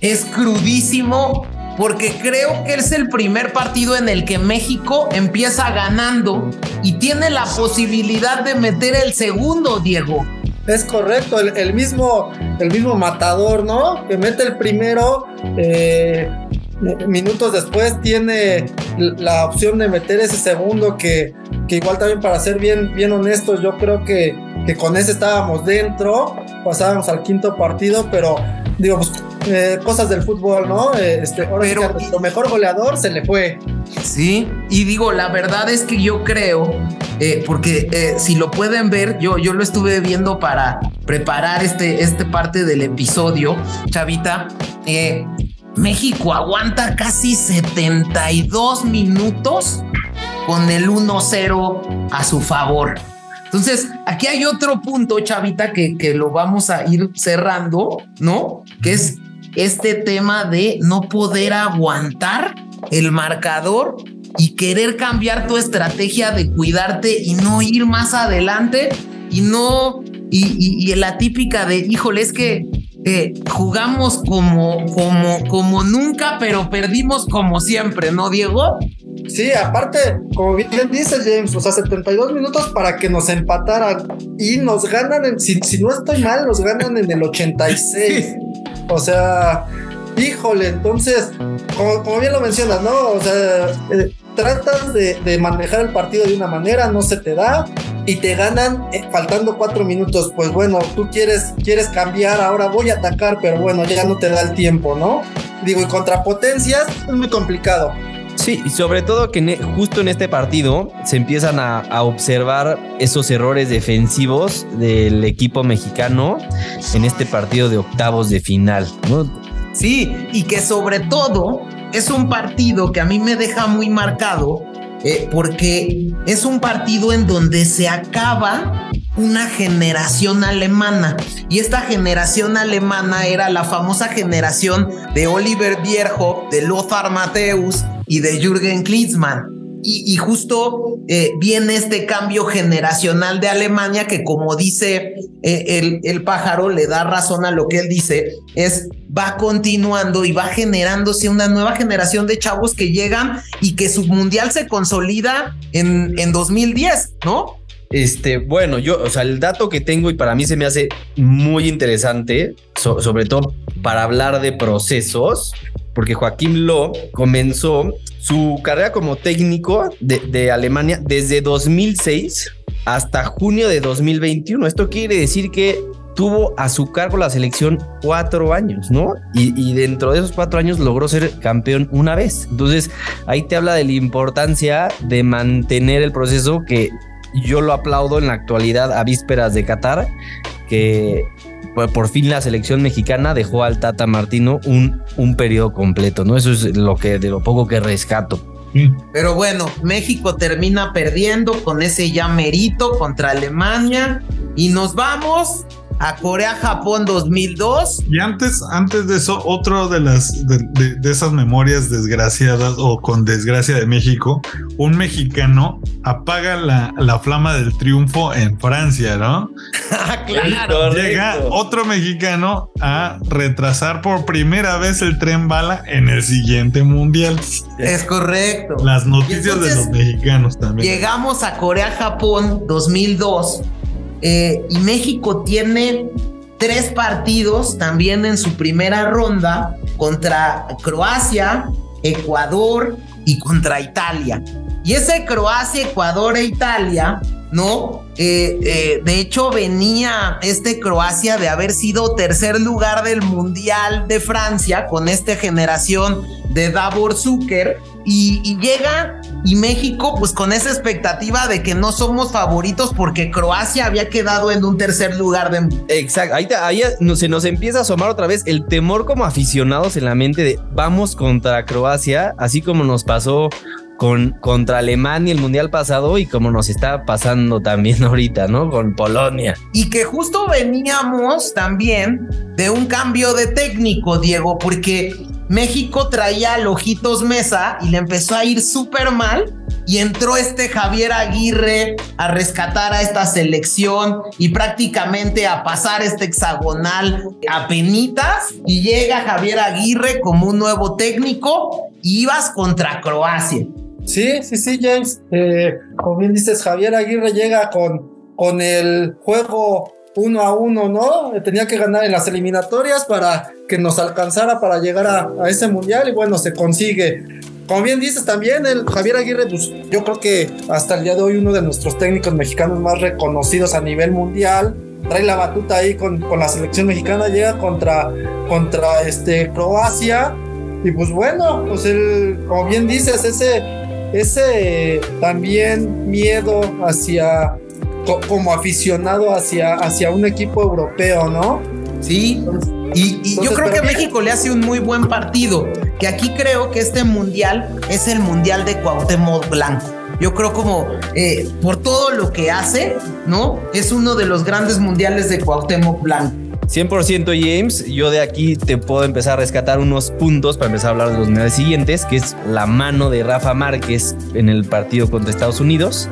es crudísimo porque creo que es el primer partido en el que México empieza ganando y tiene la posibilidad de meter el segundo, Diego. Es correcto, el, mismo, el mismo matador, ¿no? Que mete el primero, eh, minutos después tiene la opción de meter ese segundo que, que igual también para ser bien, bien honestos, yo creo que, que con ese estábamos dentro, pasábamos al quinto partido, pero digo, pues eh, cosas del fútbol, ¿no? Eh, este, Pero, lo mejor goleador se le fue. Sí, y digo, la verdad es que yo creo, eh, porque si lo pueden ver, yo, yo lo estuve viendo para preparar este, este parte del episodio, Chavita. México aguanta casi 72 minutos con el 1-0 a su favor. Entonces, aquí hay otro punto, Chavita, que, que lo vamos a ir cerrando, ¿no? Que es este tema de no poder aguantar el marcador y querer cambiar tu estrategia de cuidarte y no ir más adelante y no, y, y, la típica de, híjole, es que eh, jugamos como, como, como nunca, pero perdimos como siempre, ¿no, Diego? Sí, aparte, como bien dice James, o sea, 72 minutos para que nos empataran y nos ganan, en, si, si no estoy mal, nos ganan en el 86. O sea, híjole, entonces, como, bien lo mencionas, ¿no? O sea, eh, tratas de, de, manejar el partido de una manera, no se te da y te ganan eh, faltando cuatro minutos. Pues bueno, tú quieres, quieres cambiar, ahora voy a atacar, pero bueno, ya no te da el tiempo, ¿no? Digo, y contra potencias es muy complicado. Sí, y sobre todo que justo en este partido se empiezan a, observar esos errores defensivos del equipo mexicano en este partido de octavos de final. Sí, y que sobre todo es un partido que a mí me deja muy marcado eh, porque es un partido en donde se acaba una generación alemana y esta generación alemana era la famosa generación de Oliver Bierhoff, de Lothar Matthäus y de Jürgen Klinsmann. Y, justo eh, viene este cambio generacional de Alemania que como dice eh, el, el, pájaro, le da razón a lo que él dice, es va continuando y va generándose una nueva generación de chavos que llegan y que su mundial se consolida en, en 2010, ¿no? Este, bueno, yo, o sea, el dato que tengo y para mí se me hace muy interesante, so, sobre todo para hablar de procesos, porque Joaquín Lowe comenzó su carrera como técnico de, de, Alemania desde 2006 hasta junio de 2021. Esto quiere decir que tuvo a su cargo la selección cuatro años, ¿no? Y, y, dentro de esos cuatro años logró ser campeón una vez. Entonces, ahí te habla de la importancia de mantener el proceso que yo lo aplaudo en la actualidad a vísperas de Qatar, que por fin la selección mexicana dejó al Tata Martino un, un periodo completo, ¿no? Eso es lo que de lo poco que rescato. Pero bueno, México termina perdiendo con ese ya merito contra Alemania y nos vamos a Corea-Japón 2002. Y antes, antes de eso, otro de las de, de, de, esas memorias desgraciadas o con desgracia de México, un mexicano apaga la, la flama del triunfo en Francia, ¿no? claro. Llega otro mexicano a retrasar por primera vez el tren bala en el siguiente mundial. Es correcto. Las noticias de los mexicanos también. Llegamos a Corea-Japón 2002 eh, y México tiene tres partidos también en su primera ronda contra Croacia, Ecuador y contra Italia. Y ese Croacia, Ecuador e Italia, ¿no? Eh, eh, de hecho, venía este Croacia de haber sido tercer lugar del Mundial de Francia con esta generación de Davor Zucker y, llega y México pues con esa expectativa de que no somos favoritos porque Croacia había quedado en un tercer lugar. Exacto, ahí se nos empieza a asomar otra vez el temor como aficionados en la mente de vamos contra Croacia, así como nos pasó con, contra Alemania el mundial pasado y como nos está pasando también ahorita, ¿no? Con Polonia. Y que justo veníamos también de un cambio de técnico, Diego, porque México traía al Ojitos Mesa y le empezó a ir súper mal. Y entró este Javier Aguirre a rescatar a esta selección y prácticamente a pasar este hexagonal a penitas. Y llega Javier Aguirre como un nuevo técnico y ibas contra Croacia. Sí, sí, sí, James. Eh, como bien dices, Javier Aguirre llega con, con el juego uno a uno, ¿no? Tenía que ganar en las eliminatorias para que nos alcanzara para llegar a, a, ese mundial y bueno, se consigue. Como bien dices también, el Javier Aguirre, pues yo creo que hasta el día de hoy uno de nuestros técnicos mexicanos más reconocidos a nivel mundial. Trae la batuta ahí con, con la selección mexicana, llega contra, contra este, Croacia. Y pues bueno, pues el, como bien dices, ese, ese también miedo hacia como aficionado hacia, hacia un equipo europeo, ¿no? Sí. Y, y yo creo que México le hace un muy buen partido. Que aquí creo que este mundial es el mundial de Cuauhtémoc Blanco. Yo creo como eh, por todo lo que hace, ¿no? Es uno de los grandes mundiales de Cuauhtémoc Blanco. 100% James, yo de aquí te puedo empezar a rescatar unos puntos para empezar a hablar de los mundiales siguientes, que es la mano de Rafa Márquez en el partido contra Estados Unidos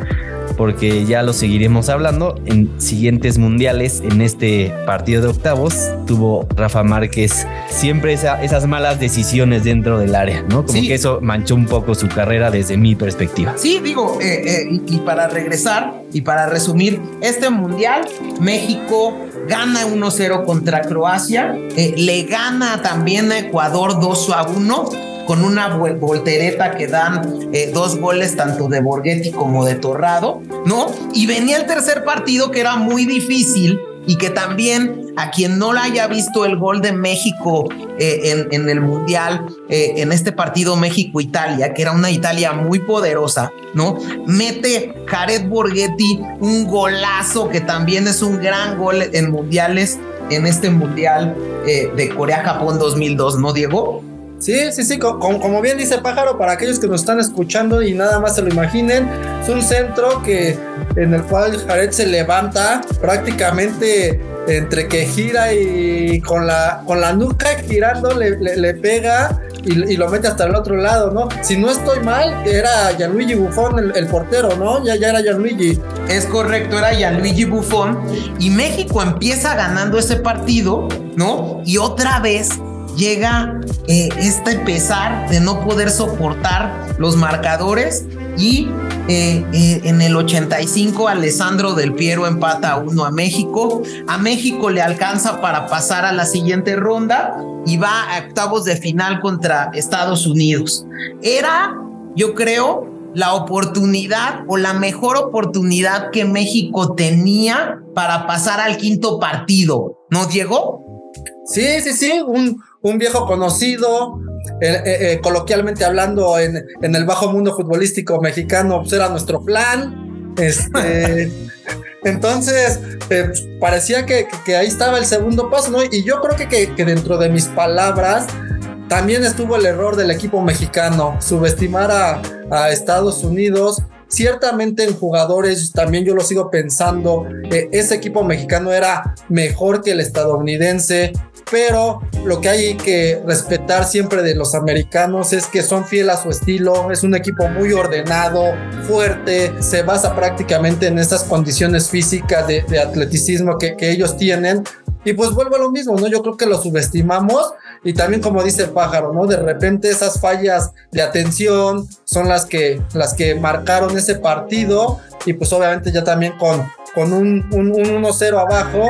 porque ya lo seguiremos hablando en siguientes mundiales. En este partido de octavos tuvo Rafa Márquez siempre esas malas decisiones dentro del área, ¿no? Como que eso manchó un poco su carrera desde mi perspectiva. Sí, digo, eh, eh, y para regresar y para resumir, este mundial, México gana 1-0 contra Croacia, eh, le gana también a Ecuador 2 a 1 con una voltereta que dan eh, dos goles tanto de Borghetti como de Torrado, ¿no? Y venía el tercer partido que era muy difícil y que también a quien no la haya visto el gol de México eh, en, el Mundial, eh, en este partido México-Italia, que era una Italia muy poderosa, ¿no? Mete Jared Borghetti un golazo que también es un gran gol en mundiales, en este Mundial de Corea-Japón 2002, ¿no, Diego? Sí, sí, sí, como, bien dice Pájaro, para aquellos que nos están escuchando y nada más se lo imaginen, es un centro que en el cual Jared se levanta prácticamente entre que gira y con la, con la nuca girando le, pega y, lo mete hasta el otro lado, ¿no? Si no estoy mal, era Gianluigi Buffon el, portero, ¿no? Ya, ya era Gianluigi. Es correcto, era Gianluigi Buffon y México empieza ganando ese partido, ¿no? Y otra vez llega eh, este pesar de no poder soportar los marcadores y eh, eh, en el 85 Alessandro del Piero empata uno a México. A México le alcanza para pasar a la siguiente ronda y va a octavos de final contra Estados Unidos. Era, yo creo, la oportunidad o la mejor oportunidad que México tenía para pasar al quinto partido. ¿No, Diego? Sí, sí, sí, un, un viejo conocido, eh, eh, eh, coloquialmente hablando en, en, el bajo mundo futbolístico mexicano, pues era nuestro plan. Este, entonces, parecía que, que, ahí estaba el segundo paso, ¿no? Y yo creo que, que, dentro de mis palabras también estuvo el error del equipo mexicano, subestimar a, a Estados Unidos. Ciertamente en jugadores, también yo lo sigo pensando, ese equipo mexicano era mejor que el estadounidense, pero lo que hay que respetar siempre de los americanos es que son fieles a su estilo, es un equipo muy ordenado, fuerte, se basa prácticamente en esas condiciones físicas de, atleticismo que, ellos tienen. Y pues vuelvo a lo mismo, ¿no? Yo creo que lo subestimamos y también como dice el pájaro, ¿no? De repente esas fallas de atención son las que, las que marcaron ese partido y pues obviamente ya también con, con un, un, 1-0 abajo,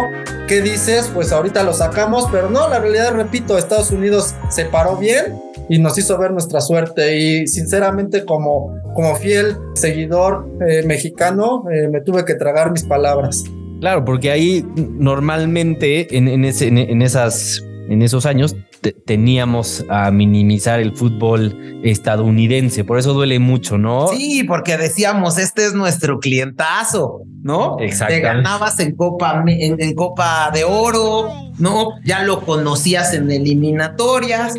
¿qué dices? Pues ahorita lo sacamos, pero no, la realidad, repito, Estados Unidos se paró bien y nos hizo ver nuestra suerte y sinceramente como, como fiel seguidor eh, mexicano eh, me tuve que tragar mis palabras. Claro, porque ahí normalmente en, en, en esas, en esos años teníamos a minimizar el fútbol estadounidense. Por eso duele mucho, ¿no? Sí, porque decíamos, este es nuestro clientazo, ¿no? Exacto. Te ganabas en Copa, en, Copa de Oro, ¿no? Ya lo conocías en eliminatorias.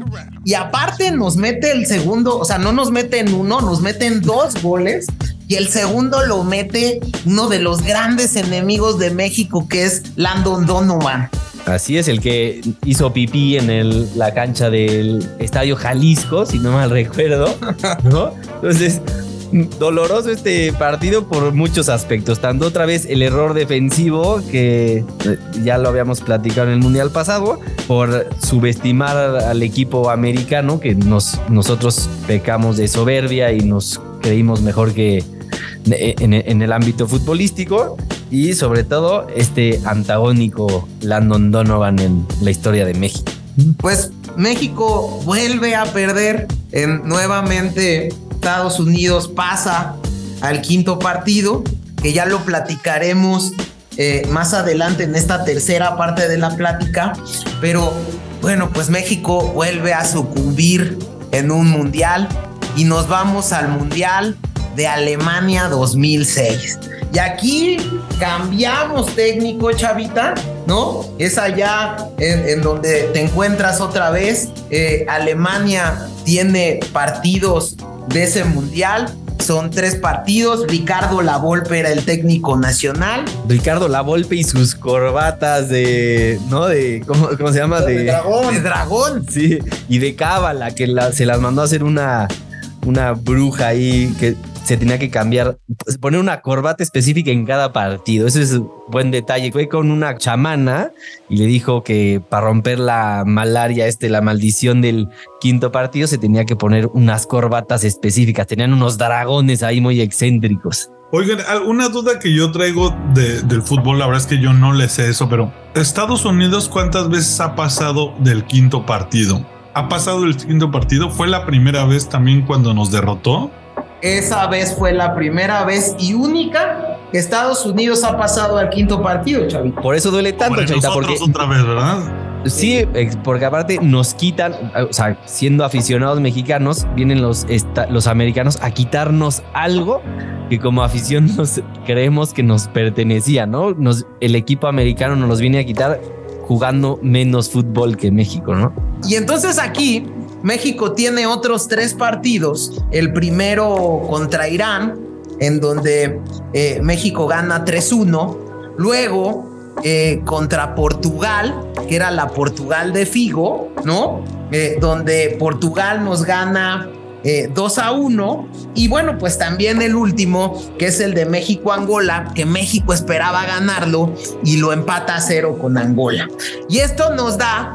Y aparte nos mete el segundo, o sea, no nos mete en uno, nos mete en dos goles. Y el segundo lo mete uno de los grandes enemigos de México, que es Landon Donovan. Así es, el que hizo pipí en el, la cancha del Estadio Jalisco, si no mal recuerdo, ¿no? Entonces, doloroso este partido por muchos aspectos. Tanto otra vez el error defensivo, que eh, ya lo habíamos platicado en el Mundial pasado, por subestimar al equipo americano, que nos, nosotros pecamos de soberbia y nos creímos mejor que en, en el ámbito futbolístico y sobre todo este antagónico Landon Donovan en la historia de México. Pues México vuelve a perder en, nuevamente Estados Unidos pasa al quinto partido que ya lo platicaremos eh, más adelante en esta tercera parte de la plática pero bueno pues México vuelve a sucumbir en un mundial y nos vamos al mundial de Alemania 2006 y aquí cambiamos técnico, chavita, ¿no? Es allá en, donde te encuentras otra vez. Eh, Alemania tiene partidos de ese mundial. Son tres partidos. Ricardo Lavolpe era el técnico nacional. Ricardo Lavolpe y sus corbatas de. ¿No? De. ¿Cómo, se llama? De, dragón. De dragón. Sí. Y de cábala, que se las mandó a hacer una una bruja ahí que se tenía que cambiar, pues, poner una corbata específica en cada partido. Ese es buen detalle. Fue con una chamana y le dijo que para romper la malaria, este, la maldición del quinto partido, se tenía que poner unas corbatas específicas. Tenían unos dragones ahí muy excéntricos. Oigan, una duda que yo traigo del fútbol, la verdad es que yo no le sé eso, pero Estados Unidos, ¿cuántas veces ha pasado del quinto partido? ¿Ha pasado el quinto partido? ¿Fue la primera vez también cuando nos derrotó? Esa vez fue la primera vez y única que Estados Unidos ha pasado al quinto partido, Chavito. Por eso duele tanto, Chavita, porque otra vez, ¿verdad? Sí, porque aparte nos quitan, o sea, siendo aficionados mexicanos, vienen los, los americanos a quitarnos algo que como afición nos creemos que nos pertenecía, ¿no? Nos, el equipo americano nos viene a quitar jugando menos fútbol que México, ¿no? Y entonces aquí México tiene otros tres partidos. El primero contra Irán, en donde eh, México gana 3-1. Luego eh, contra Portugal, que era la Portugal de Figo, ¿no? Eh, donde Portugal nos gana 2 a 1. Y bueno, pues también el último, que es el de México-Angola, que México esperaba ganarlo y lo empata a cero con Angola. Y esto nos da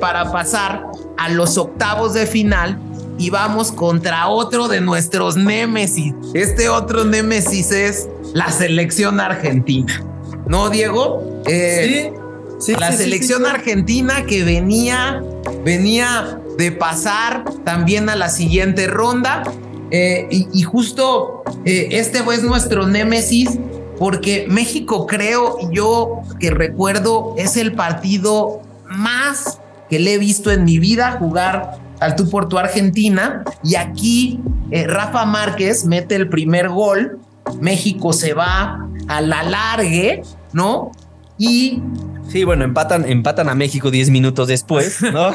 para pasar a los octavos de final y vamos contra otro de nuestros némesis. Este otro némesis es la selección argentina. ¿No, Diego? Eh, sí, La selección argentina que venía, venía de pasar también a la siguiente ronda. Eh, y, justo eh, este es nuestro némesis porque México creo yo que recuerdo es el partido más que le he visto en mi vida jugar al tú por tu Argentina. Y aquí eh, Rafa Márquez mete el primer gol. México se va a la largue, ¿no? Y Sí, bueno, empatan, empatan a México 10 minutos después, ¿no?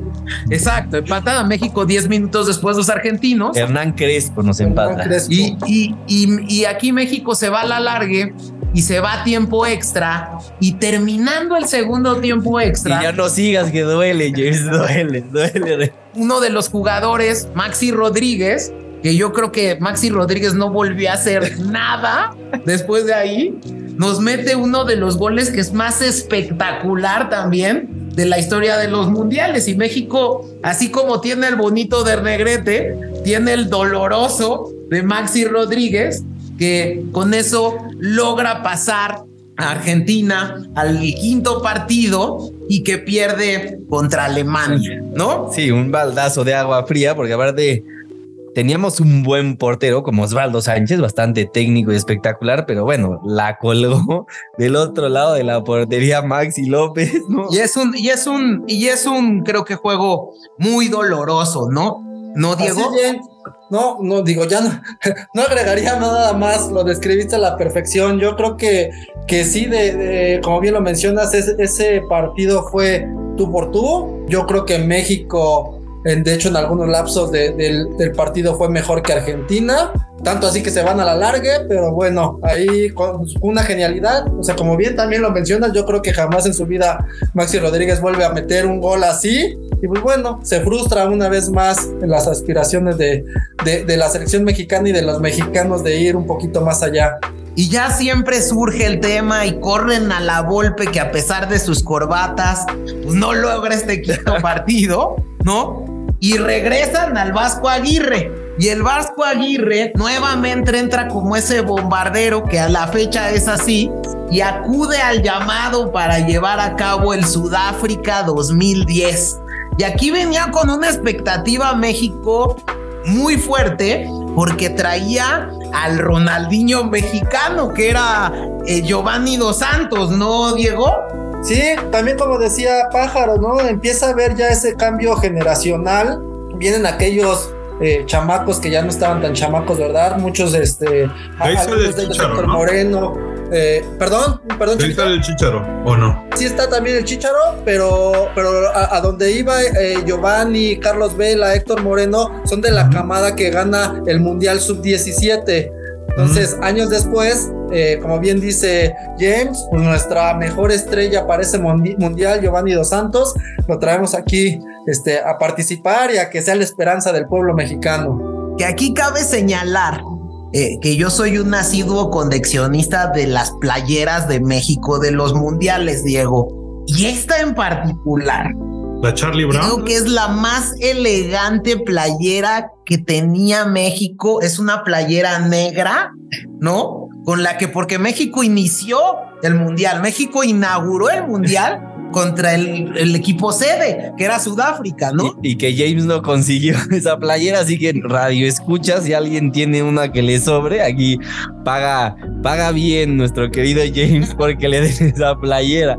Exacto, empatan a México 10 minutos después los argentinos. Hernán Crespo nos empata. Y, y, y, aquí México se va a la largue y se va a tiempo extra y terminando el segundo tiempo extra. Y ya no sigas que duele, James, duele, duele. Uno de los jugadores, Maxi Rodríguez, que yo creo que Maxi Rodríguez no volvió a hacer nada después de ahí nos mete uno de los goles que es más espectacular también de la historia de los mundiales. Y México, así como tiene el bonito de Negrete, tiene el doloroso de Maxi Rodríguez, que con eso logra pasar a Argentina al quinto partido y que pierde contra Alemania, ¿no? Sí, un baldazo de agua fría, porque aparte teníamos un buen portero como Osvaldo Sánchez, bastante técnico y espectacular, pero bueno, la colgó del otro lado de la portería Maxi López, ¿no? Y es un, y es un, y es un, creo que juego muy doloroso, ¿no? ¿No, Diego? no, no, digo, ya no, no, agregaría nada más, lo describiste a la perfección. Yo creo que, que sí, de, como bien lo mencionas, ese partido fue tú por tú. Yo creo que México de hecho, en algunos lapsos del, partido fue mejor que Argentina. Tanto así que se van a la larga, pero bueno, ahí con una genialidad. O sea, como bien también lo mencionas, yo creo que jamás en su vida Maxi Rodríguez vuelve a meter un gol así. Y pues bueno, se frustra una vez más en las aspiraciones de, de la selección mexicana y de los mexicanos de ir un poquito más allá. Y ya siempre surge el tema y corren a la Volpe que a pesar de sus corbatas, pues no logra este quinto partido, ¿no? Y regresan al Vasco Aguirre. Y el Vasco Aguirre nuevamente entra como ese bombardero que a la fecha es así y acude al llamado para llevar a cabo el Sudáfrica 2010. Y aquí venía con una expectativa México muy fuerte porque traía al Ronaldinho mexicano que era eh, Giovanni Dos Santos, ¿no, Diego? Sí, también como decía Pájaro, ¿no? Empieza a ver ya ese cambio generacional. Vienen aquellos eh, chamacos que ya no estaban tan chamacos, ¿verdad? Muchos, este, Ahí sale el chicharo, Moreno. Eh, perdón, perdón. Ahí está el chicharo, ¿o no? Sí está también el chicharo, pero, pero a, donde iba eh, Giovanni, Carlos Vela, Héctor Moreno, son de la camada que gana el Mundial Sub-17. Entonces, años después, eh, como bien dice James, pues nuestra mejor estrella para ese mundial, Giovanni Dos Santos, lo traemos aquí este, a participar y a que sea la esperanza del pueblo mexicano. que aquí cabe señalar eh, que yo soy un asiduo coleccionista de las playeras de México de los mundiales, Diego. Y esta en particular. La Charlie Brown. Creo que es la más elegante playera que tenía México. Es una playera negra, ¿no? Con la que, porque México inició el mundial, México inauguró el mundial contra el, equipo sede, que era Sudáfrica, ¿no? Y, que James no consiguió esa playera, así que radio escucha, si alguien tiene una que le sobre, aquí paga, paga bien nuestro querido James porque le den esa playera.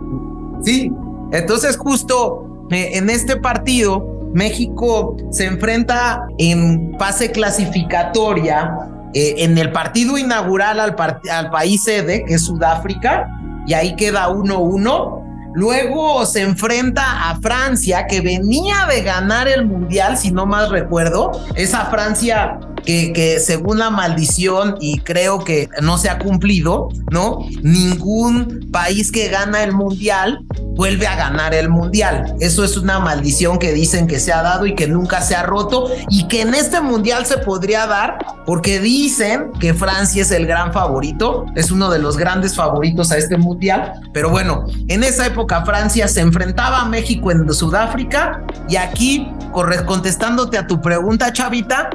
Sí, entonces justo en este partido, México se enfrenta en fase clasificatoria eh, en el partido inaugural al, al país sede, que es Sudáfrica, y ahí queda 1-1 Luego se enfrenta a Francia, que venía de ganar el Mundial, si no más recuerdo. Esa Francia que, según la maldición, y creo que no se ha cumplido, ¿no? Ningún país que gana el Mundial vuelve a ganar el mundial. Eso es una maldición que dicen que se ha dado y que nunca se ha roto y que en este mundial se podría dar porque dicen que Francia es el gran favorito, es uno de los grandes favoritos a este mundial. Pero bueno, en esa época Francia se enfrentaba a México en Sudáfrica y aquí, contestándote a tu pregunta, Chavita,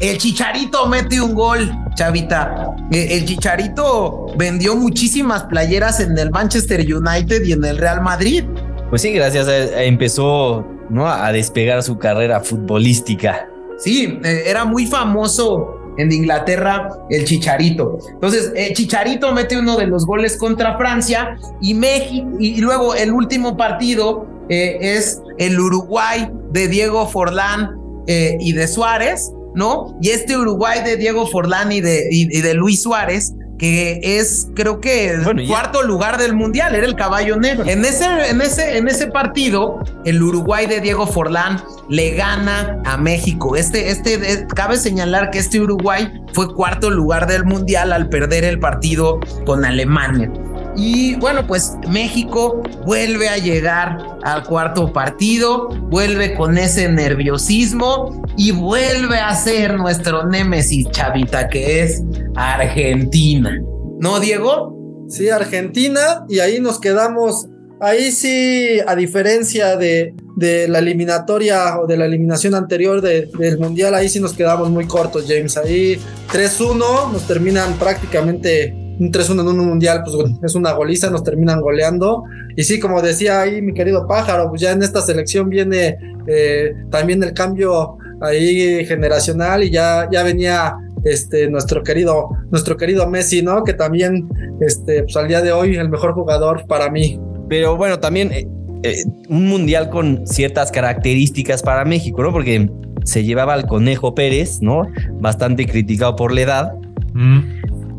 el Chicharito mete un gol, Chavita. Eh, el Chicharito vendió muchísimas playeras en el Manchester United y en el Real Madrid. Pues sí, gracias a, empezó ¿no? a despegar su carrera futbolística. Sí, eh, era muy famoso en Inglaterra el Chicharito. Entonces, el Chicharito mete uno de los goles contra Francia y México, y luego el último partido eh, es el Uruguay de Diego Forlán y de Suárez. ¿No? Y este Uruguay de Diego Forlán y de, de Luis Suárez, que es creo que el cuarto lugar del mundial, era el caballo negro. En ese, en, ese, en ese partido, el Uruguay de Diego Forlán le gana a México. Este, este, cabe señalar que este Uruguay fue cuarto lugar del mundial al perder el partido con Alemania. Y bueno, pues México vuelve a llegar al cuarto partido, vuelve con ese nerviosismo y vuelve a ser nuestro némesis chavita que es Argentina. ¿No, Diego? Sí, Argentina y ahí nos quedamos. Ahí sí, a diferencia de, la eliminatoria o de la eliminación anterior del Mundial, ahí sí nos quedamos muy cortos, James. Ahí 3-1 nos terminan prácticamente un 3-1 en un mundial, pues es una goliza, nos terminan goleando. Y sí, como decía ahí mi querido pájaro, pues ya en esta selección viene eh, también el cambio ahí generacional y ya, ya venía este, nuestro querido, nuestro querido Messi, ¿no? Que también, este, pues al día de hoy, el mejor jugador para mí. Pero bueno, también eh, eh, un mundial con ciertas características para México, ¿no? Porque se llevaba al Conejo Pérez, ¿no? Bastante criticado por la edad. Mm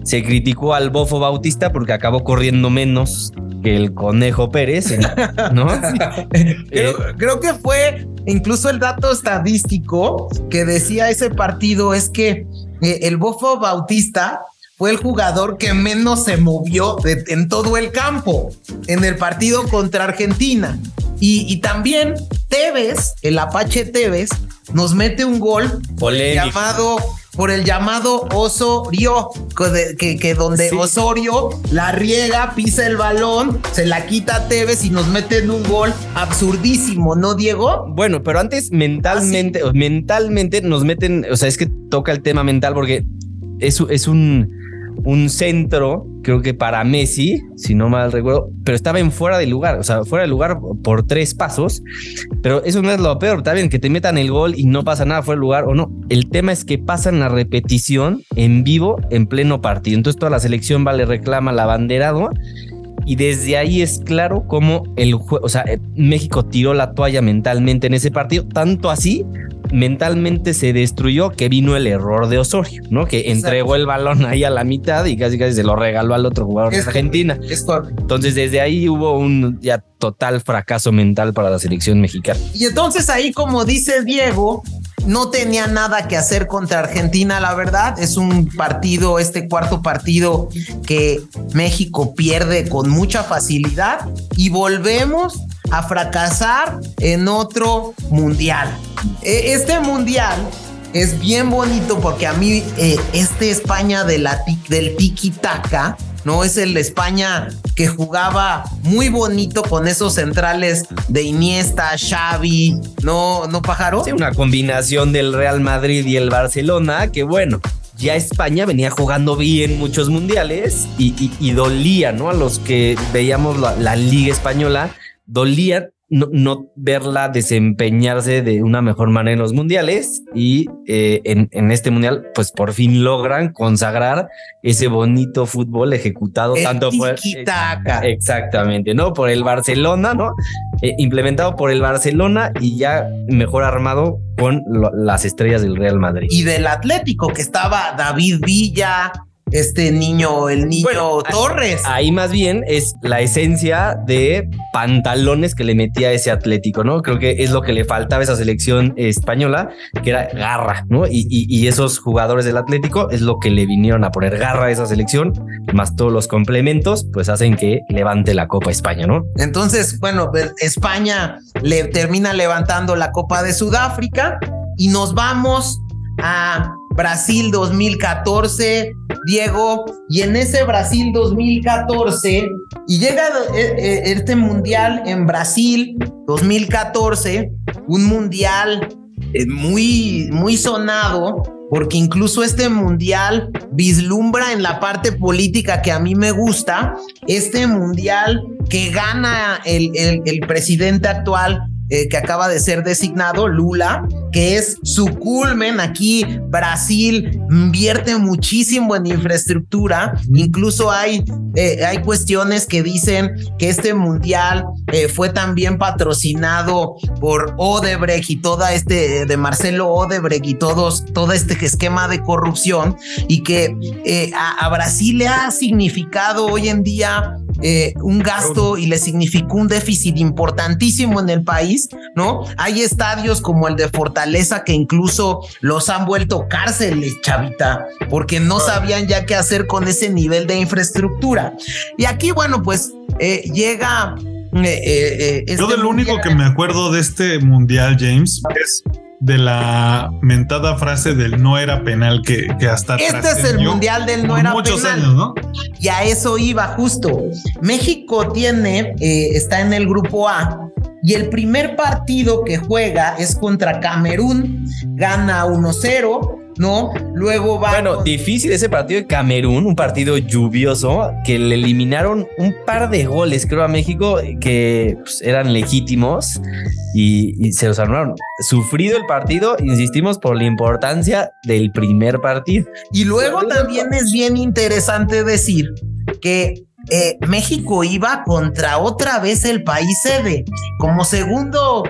se criticó al Bofo Bautista porque acabó corriendo menos que el Conejo Pérez, ¿no? Eh, creo, que fue incluso el dato estadístico que decía ese partido es que eh, el Bofo Bautista fue el jugador que menos se movió en todo el campo en el partido contra Argentina. Y, y, también Tevez, el Apache Tevez, nos mete un gol llamado por el llamado Osorio, que, que, donde Osorio la riega, pisa el balón, se la quita a Tevez y nos mete en un gol absurdísimo, ¿no, Diego? Bueno, pero antes mentalmente, ah, mentalmente nos meten, o sea, es que toca el tema mental porque es, es un un centro, creo que para Messi, si no mal recuerdo, pero estaba en fuera de lugar, o sea, fuera de lugar por tres pasos, pero eso no es lo peor, está bien que te metan el gol y no pasa nada fuera de lugar o no, el tema es que pasan la repetición en vivo en pleno partido, entonces toda la selección va, le reclama la banderado y desde ahí es claro cómo el juego, o sea, eh, México tiró la toalla mentalmente en ese partido, tanto así mentalmente se destruyó que vino el error de Osorio, ¿no? Que entregó el balón ahí a la mitad y casi casi se lo regaló al otro jugador de Argentina. Entonces desde ahí hubo un ya total fracaso mental para la selección mexicana. Y entonces ahí como dice Diego, no tenía nada que hacer contra Argentina, la verdad. Es un partido, este cuarto partido que México pierde con mucha facilidad y volvemos a fracasar en otro mundial. E, este mundial es bien bonito porque a mí eh, este España de la, del tiki-taka, ¿no? Es el España que jugaba muy bonito con esos centrales de Iniesta, Xavi, ¿no, no pájaro? Sí, una combinación del Real Madrid y el Barcelona, que bueno, ya España venía jugando bien muchos mundiales y, dolía, ¿no? A los que veíamos la, la Liga Española, dolía no, verla desempeñarse de una mejor manera en los mundiales y eh, en, este mundial pues por fin logran consagrar ese bonito fútbol ejecutado tanto por exactamente no por el Barcelona no eh, implementado por el Barcelona y ya mejor armado con las estrellas del Real Madrid. Y del Atlético que estaba David Villa este niño, el niño Torres. Ahí más bien es la esencia de pantalones que le metía ese Atlético, ¿no? Creo que es lo que le faltaba a esa selección española, que era garra, ¿no? Y, esos jugadores del Atlético es lo que le vinieron a poner garra a esa selección, más todos los complementos, pues hacen que levante la Copa España, ¿no? Entonces, bueno, pues, España le termina levantando la Copa de Sudáfrica y nos vamos a Brasil 2014, Diego, y en ese Brasil 2014, y llega eh, eh, este mundial en Brasil 2014, un mundial eh, muy, muy sonado, porque incluso este mundial vislumbra en la parte política que a mí me gusta, este mundial que gana el, el, el presidente actual eh, que acaba de ser designado, Lula, que es su culmen. Aquí Brasil invierte muchísimo en infraestructura. Incluso hay, eh, hay cuestiones que dicen que este mundial eh, fue también patrocinado por Odebrecht y toda este de Marcelo Odebrecht y todos, todo este esquema de corrupción y que a, a Brasil le ha significado hoy en día un gasto y le significó un déficit importantísimo en el país ¿no? Hay estadios como el de Fortaleza que incluso los han vuelto cárceles, chavita, porque no sabían ya qué hacer con ese nivel de infraestructura. Y aquí, bueno, pues eh, llega... Eh, eh, este Yo de lo único que me acuerdo de este mundial, James, es de la mentada frase del no era penal que, que hasta este es el mundial del no era muchos años, ¿no? Y a eso iba justo. México tiene, está en el grupo A y el primer partido que juega es contra Camerún, gana 1-0. ¿No? Luego va. Bueno, difícil ese partido de Camerún, un partido lluvioso, que le eliminaron un par de goles, creo, a México, que pues, eran legítimos y, se los armaron. Sufrido el partido, insistimos por la importancia del primer partido. Y luego también es bien interesante decir que eh, México iba contra otra vez el país sede. Como segundo,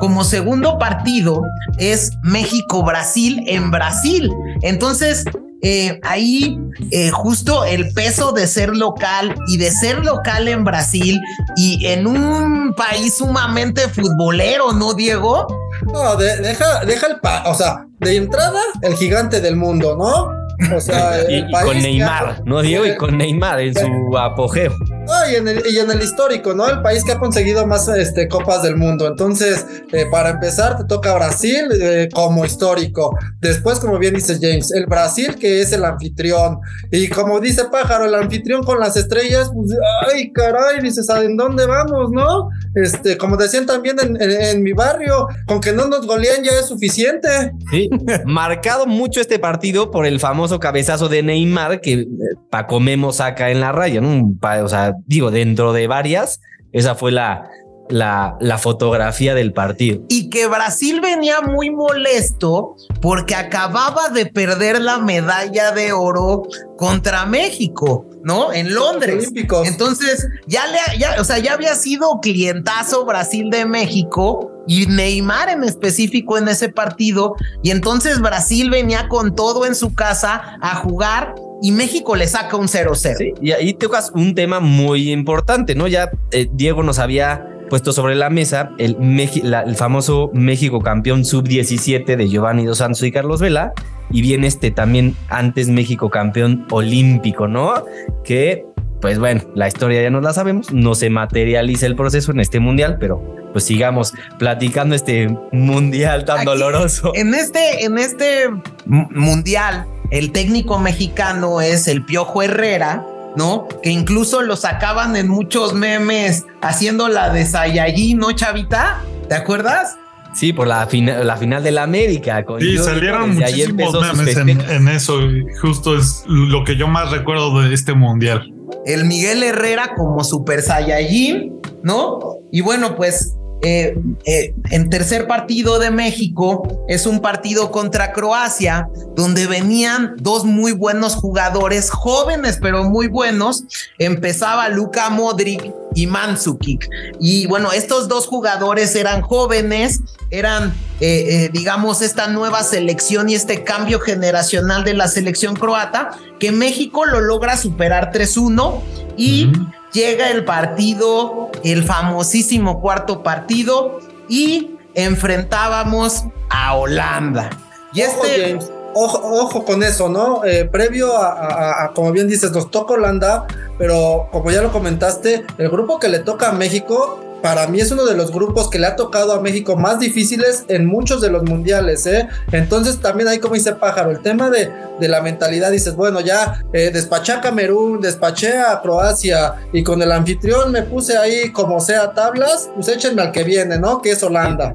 como segundo partido es México-Brasil en Brasil. Entonces, eh, ahí eh, justo el peso de ser local y de ser local en Brasil y en un país sumamente futbolero, ¿no, Diego? No, deja, deja el pa, o sea, de entrada, el gigante del mundo, ¿no? O sea, y, con Neymar, ¿no, Diego? Y con Neymar en su apogeo. y, en el, y en el histórico, ¿no? El país que ha conseguido más este, copas del mundo. Entonces, eh, para empezar, te toca Brasil eh, como histórico. Después, como bien dice James, el Brasil que es el anfitrión. Y como dice Pájaro, el anfitrión con las estrellas, pues, ay, caray, dices, ¿a dónde vamos, no? Este, como decían también en, en mi barrio, con que no nos golean ya es suficiente. Sí, marcado mucho este partido por el famoso cabezazo de Neymar que eh, Paco Memo saca en la raya, ¿no? O sea, digo, dentro de varias, esa fue la, la, la, fotografía del partido. Y que Brasil venía muy molesto porque acababa de perder la medalla de oro contra México, ¿no? En Londres. Entonces, ya le, ya, o sea, ya había sido clientazo Brasil de México y Neymar en específico en ese partido. Y entonces Brasil venía con todo en su casa a jugar y México le saca un 0-0. Sí, y ahí tocas un tema muy importante, ¿no? Ya eh, Diego nos había puesto sobre la mesa el, el famoso México campeón sub-17 de Giovanni Dos Santos y Carlos Vela. Y viene este también antes México campeón olímpico, ¿no? Que pues bueno, la historia ya no la sabemos, no se materializa el proceso en este mundial, pero pues sigamos platicando este mundial tan doloroso. En este, en este mundial, el técnico mexicano es el Piojo Herrera, ¿no? Que incluso lo sacaban en muchos memes haciendo la de Saiyajin, ¿no, Chavita? ¿Te acuerdas? Sí, por la, la final de la América. Con sí, salieron muchísimos memes en, en, eso. Justo es lo que yo más recuerdo de este mundial. El Miguel Herrera como Super Saiyajin, ¿no? Y bueno, pues eh, eh, en tercer partido de México es un partido contra Croacia, donde venían dos muy buenos jugadores, jóvenes pero muy buenos. Empezaba Luka Modric y Mandzukic. Y bueno, estos dos jugadores eran jóvenes, eran, eh, digamos, esta nueva selección y este cambio generacional de la selección croata, que México lo logra superar 3-1 y llega el partido, el famosísimo cuarto partido, y enfrentábamos a Holanda. Y este. Ojo, ojo, con eso, ¿no? Eh, previo a, como bien dices, nos toca Holanda, pero como ya lo comentaste, el grupo que le toca a México para mí es uno de los grupos que le ha tocado a México más difíciles en muchos de los mundiales, ¿eh? Entonces también ahí como dice Pájaro, el tema de, la mentalidad, dices, bueno, ya eh, despaché a Camerún, despaché a Croacia y con el anfitrión me puse ahí como sea tablas, pues échenme al que viene, ¿no? Que es Holanda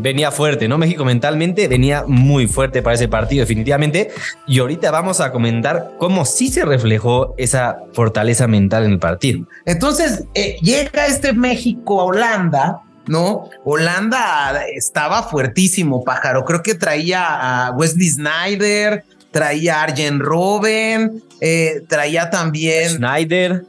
venía fuerte, ¿no? México mentalmente venía muy fuerte para ese partido, definitivamente. Y ahorita vamos a comentar cómo sí se reflejó esa fortaleza mental en el partido. Entonces, eh, llega este México a Holanda. ¿no? Holanda estaba fuertísimo, pájaro. Creo que traía a Wesley Snyder, traía a Arjen Robben, eh, traía también. Snyder.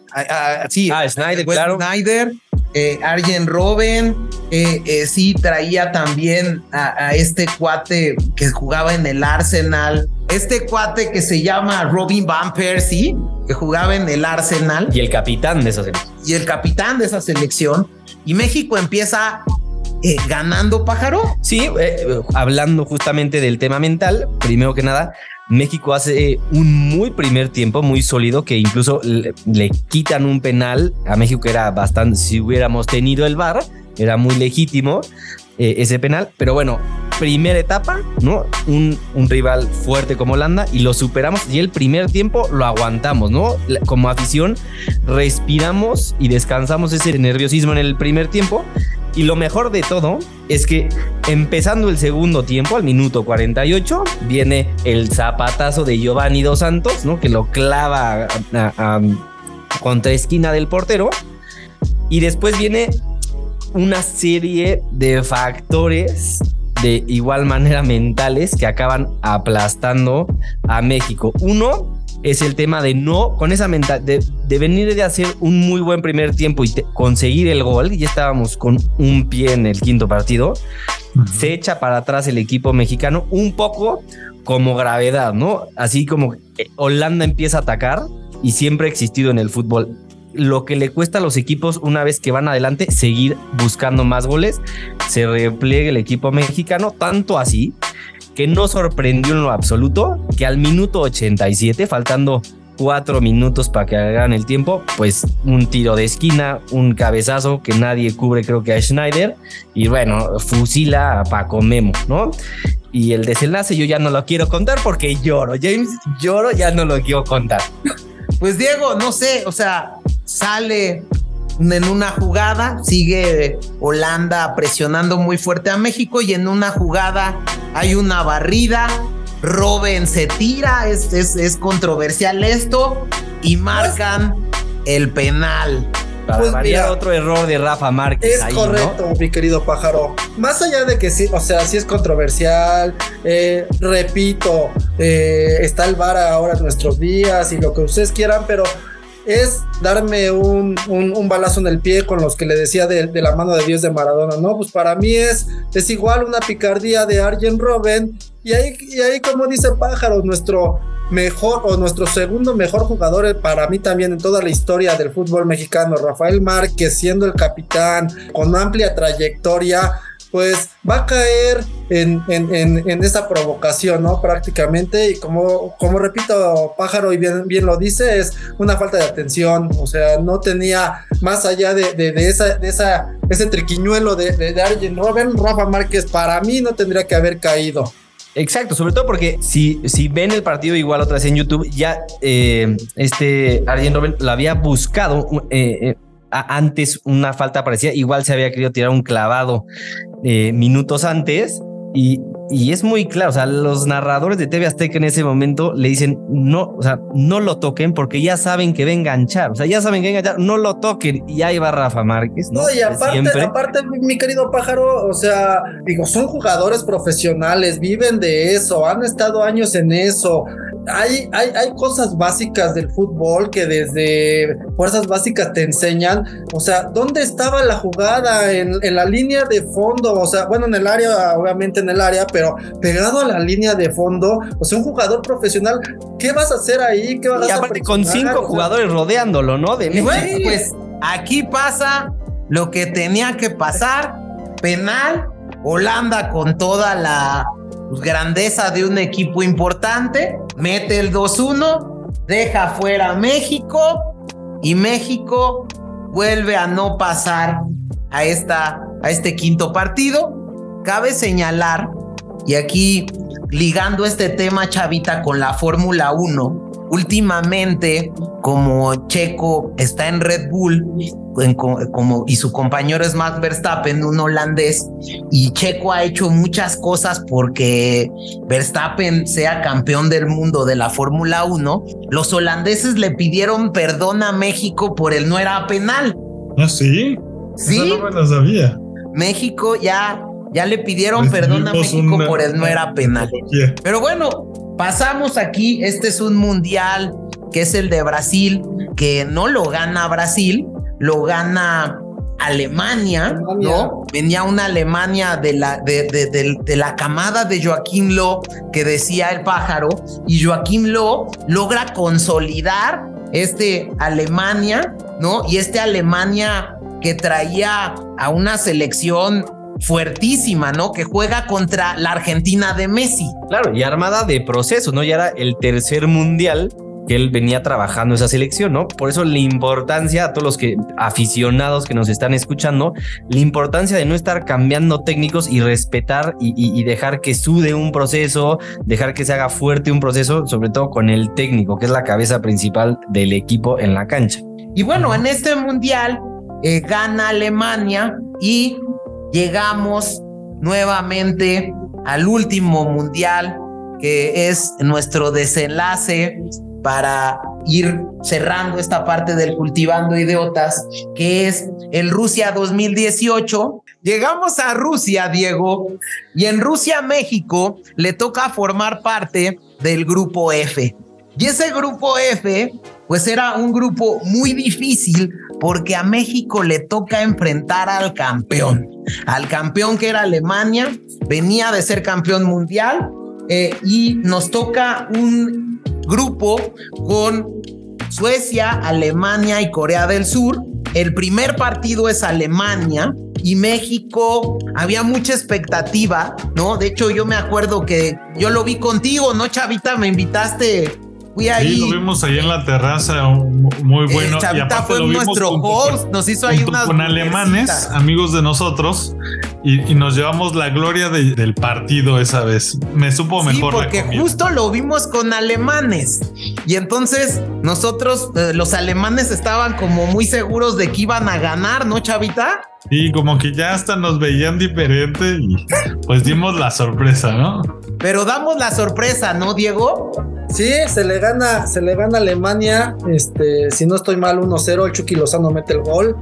sí, ah, Snyder, claro. Snyder eh, Arjen Robben, eh, eh, sí traía también a, este cuate que jugaba en el Arsenal, este cuate que se llama Robin Van Persie, que jugaba en el Arsenal. Y el capitán de esa selección. Y el capitán de esa selección. Y México empieza eh, ganando pájaro. Sí, hablando justamente del tema mental, primero que nada, México hace un muy primer tiempo, muy sólido, que incluso le, quitan un penal a México que era bastante, si hubiéramos tenido el VAR, era muy legítimo eh, ese penal, pero bueno, primera etapa, ¿no? Un, un, rival fuerte como Holanda y lo superamos y el primer tiempo lo aguantamos, ¿no? Como afición respiramos y descansamos ese nerviosismo en el primer tiempo y lo mejor de todo es que empezando el segundo tiempo, al minuto 48, viene el zapatazo de Giovanni Dos Santos, ¿no? Que lo clava contra esquina del portero. Y después viene una serie de factores de igual manera mentales que acaban aplastando a México. Uno, es el tema de no, con esa mentalidad, de, de, venir de hacer un muy buen primer tiempo y conseguir el gol, ya estábamos con un pie en el quinto partido, se echa para atrás el equipo mexicano un poco como gravedad, ¿no? Así como Holanda empieza a atacar y siempre ha existido en el fútbol. Lo que le cuesta a los equipos una vez que van adelante, seguir buscando más goles, se repliegue el equipo mexicano, tanto así que no sorprendió en lo absoluto que al minuto 87, faltando cuatro minutos para que hagan el tiempo, pues un tiro de esquina, un cabezazo que nadie cubre creo que a Schneider y bueno, fusila a Paco Memo, ¿no? Y el desenlace yo ya no lo quiero contar porque lloro, James, lloro, ya no lo quiero contar. Pues Diego, no sé, o sea, sale en una jugada sigue Holanda presionando muy fuerte a México y en una jugada hay una barrida. Robin se tira, es, es, controversial esto y marcan el penal. pues otro error de Rafa Márquez. Es correcto, mi querido pájaro. Más allá de que sí, o sea, sí es controversial, eh, repito, eh, está el VAR ahora en nuestros días y lo que ustedes quieran, pero es darme un, balazo en el pie con los que le decía de, la mano de Dios de Maradona, ¿no? Pues para mí es, es igual una picardía de Arjen Robben. Y ahí, y ahí, como dice Pájaro, nuestro mejor o nuestro segundo mejor jugador eh, para mí también en toda la historia del fútbol mexicano, Rafael Márquez, siendo el capitán, con amplia trayectoria pues va a caer en, en, en, esa provocación, ¿no? Prácticamente, y como, como repito, Pájaro y bien, bien lo dice, es una falta de atención, o sea, no tenía más allá de, de, de esa, de esa, ese triquiñuelo de, de, de Arjen Robben, Rafa Márquez para mí no tendría que haber caído. Exacto, sobre todo porque si, si ven el partido igual otra vez en YouTube, ya eh, este Arjen Robben lo había buscado eh, eh, antes una falta parecida, igual se había querido tirar un clavado eh, minutos antes y, y, es muy claro, o sea, los narradores de TV Azteca en ese momento le dicen, no, o sea, no lo toquen porque ya saben que va a enganchar, o sea, ya saben que va a enganchar, no lo toquen y ahí va Rafa Márquez, ¿no? no y aparte, aparte, mi querido pájaro, o sea, digo, son jugadores profesionales, viven de eso, han estado años en eso, hay, hay, hay cosas básicas del fútbol que desde fuerzas básicas te enseñan. O sea, ¿dónde estaba la jugada? En, en, la línea de fondo. O sea, bueno, en el área, obviamente en el área, pero pegado a la línea de fondo. O sea, un jugador profesional, ¿qué vas a hacer ahí? ¿Qué vas y aparte con cinco o sea, jugadores rodeándolo, ¿no? De. Pues aquí pasa lo que tenía que pasar. Penal. Holanda con toda la pues, grandeza de un equipo importante, mete el 2-1, deja fuera a México y México vuelve a no pasar a, esta, a este quinto partido. Cabe señalar, y aquí ligando este tema chavita con la Fórmula 1, últimamente como Checo está en Red Bull en, como, y su compañero es Max Verstappen, un holandés, y Checo ha hecho muchas cosas porque Verstappen sea campeón del mundo de la Fórmula 1, los holandeses le pidieron perdón a México por el no era penal. ¿Ah, sí? Sí. Eso no me lo sabía. México ya, ya le pidieron perdón a México una, por el no era penal. Pero bueno, pasamos aquí, este es un mundial que es el de Brasil, que no lo gana Brasil, lo gana Alemania, Alemania. ¿no? Venía una Alemania de la, de, de, de, de la camada de Joaquín Lowe que decía el pájaro, y Joaquín Lowe logra consolidar este Alemania, ¿no? Y este Alemania que traía a una selección fuertísima, ¿no? Que juega contra la Argentina de Messi. Claro, y armada de procesos, ¿no? Ya era el tercer mundial que él venía trabajando esa selección, ¿no? Por eso la importancia a todos los que aficionados que nos están escuchando, la importancia de no estar cambiando técnicos y respetar y, y, y, dejar que sude un proceso, dejar que se haga fuerte un proceso, sobre todo con el técnico, que es la cabeza principal del equipo en la cancha. Y bueno, en este mundial eh, gana Alemania y llegamos nuevamente al último mundial que es nuestro desenlace para ir cerrando esta parte del cultivando idiotas, que es el Rusia 2018. Llegamos a Rusia, Diego, y en Rusia, México, le toca formar parte del grupo F. Y ese grupo F, pues era un grupo muy difícil porque a México le toca enfrentar al campeón, al campeón que era Alemania, venía de ser campeón mundial eh, y nos toca un grupo con Suecia, Alemania y Corea del Sur. El primer partido es Alemania y México. Había mucha expectativa, ¿no? De hecho, yo me acuerdo que yo lo vi contigo, ¿no, Chavita? Me invitaste. Fui ahí. Sí, lo vimos ahí en la terraza, muy bueno. Eh, Chavita y fue nuestro host, con, nos hizo ahí unas con alemanes, amigos de nosotros, y, y, nos llevamos la gloria de, del partido esa vez. Me supo mejor. Sí, porque justo lo vimos con alemanes. Y entonces nosotros, eh, los alemanes estaban como muy seguros de que iban a ganar, ¿no, Chavita? Sí, como que ya hasta nos veían diferente y pues dimos la sorpresa, ¿no? Pero damos la sorpresa, ¿no, Diego? Sí, se le gana, se le gana a Alemania, este, si no estoy mal, 1-0, el Chucky Lozano mete el gol.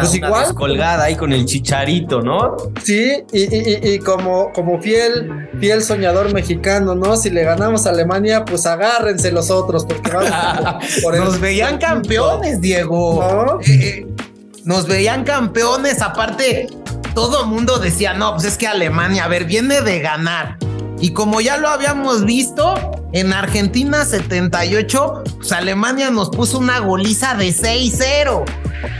Pues una igual. ahí con el chicharito, ¿no? Sí, y, y, y, como, como fiel, fiel soñador mexicano, ¿no? Si le ganamos a Alemania, pues agárrense los otros, porque vamos por Nos veían campeones, Diego. ¿No? Eh, eh, nos veían campeones, aparte, todo el mundo decía, no, pues es que Alemania, a ver, viene de ganar. Y como ya lo habíamos visto, en Argentina 78, pues Alemania nos puso una goliza de 6-0.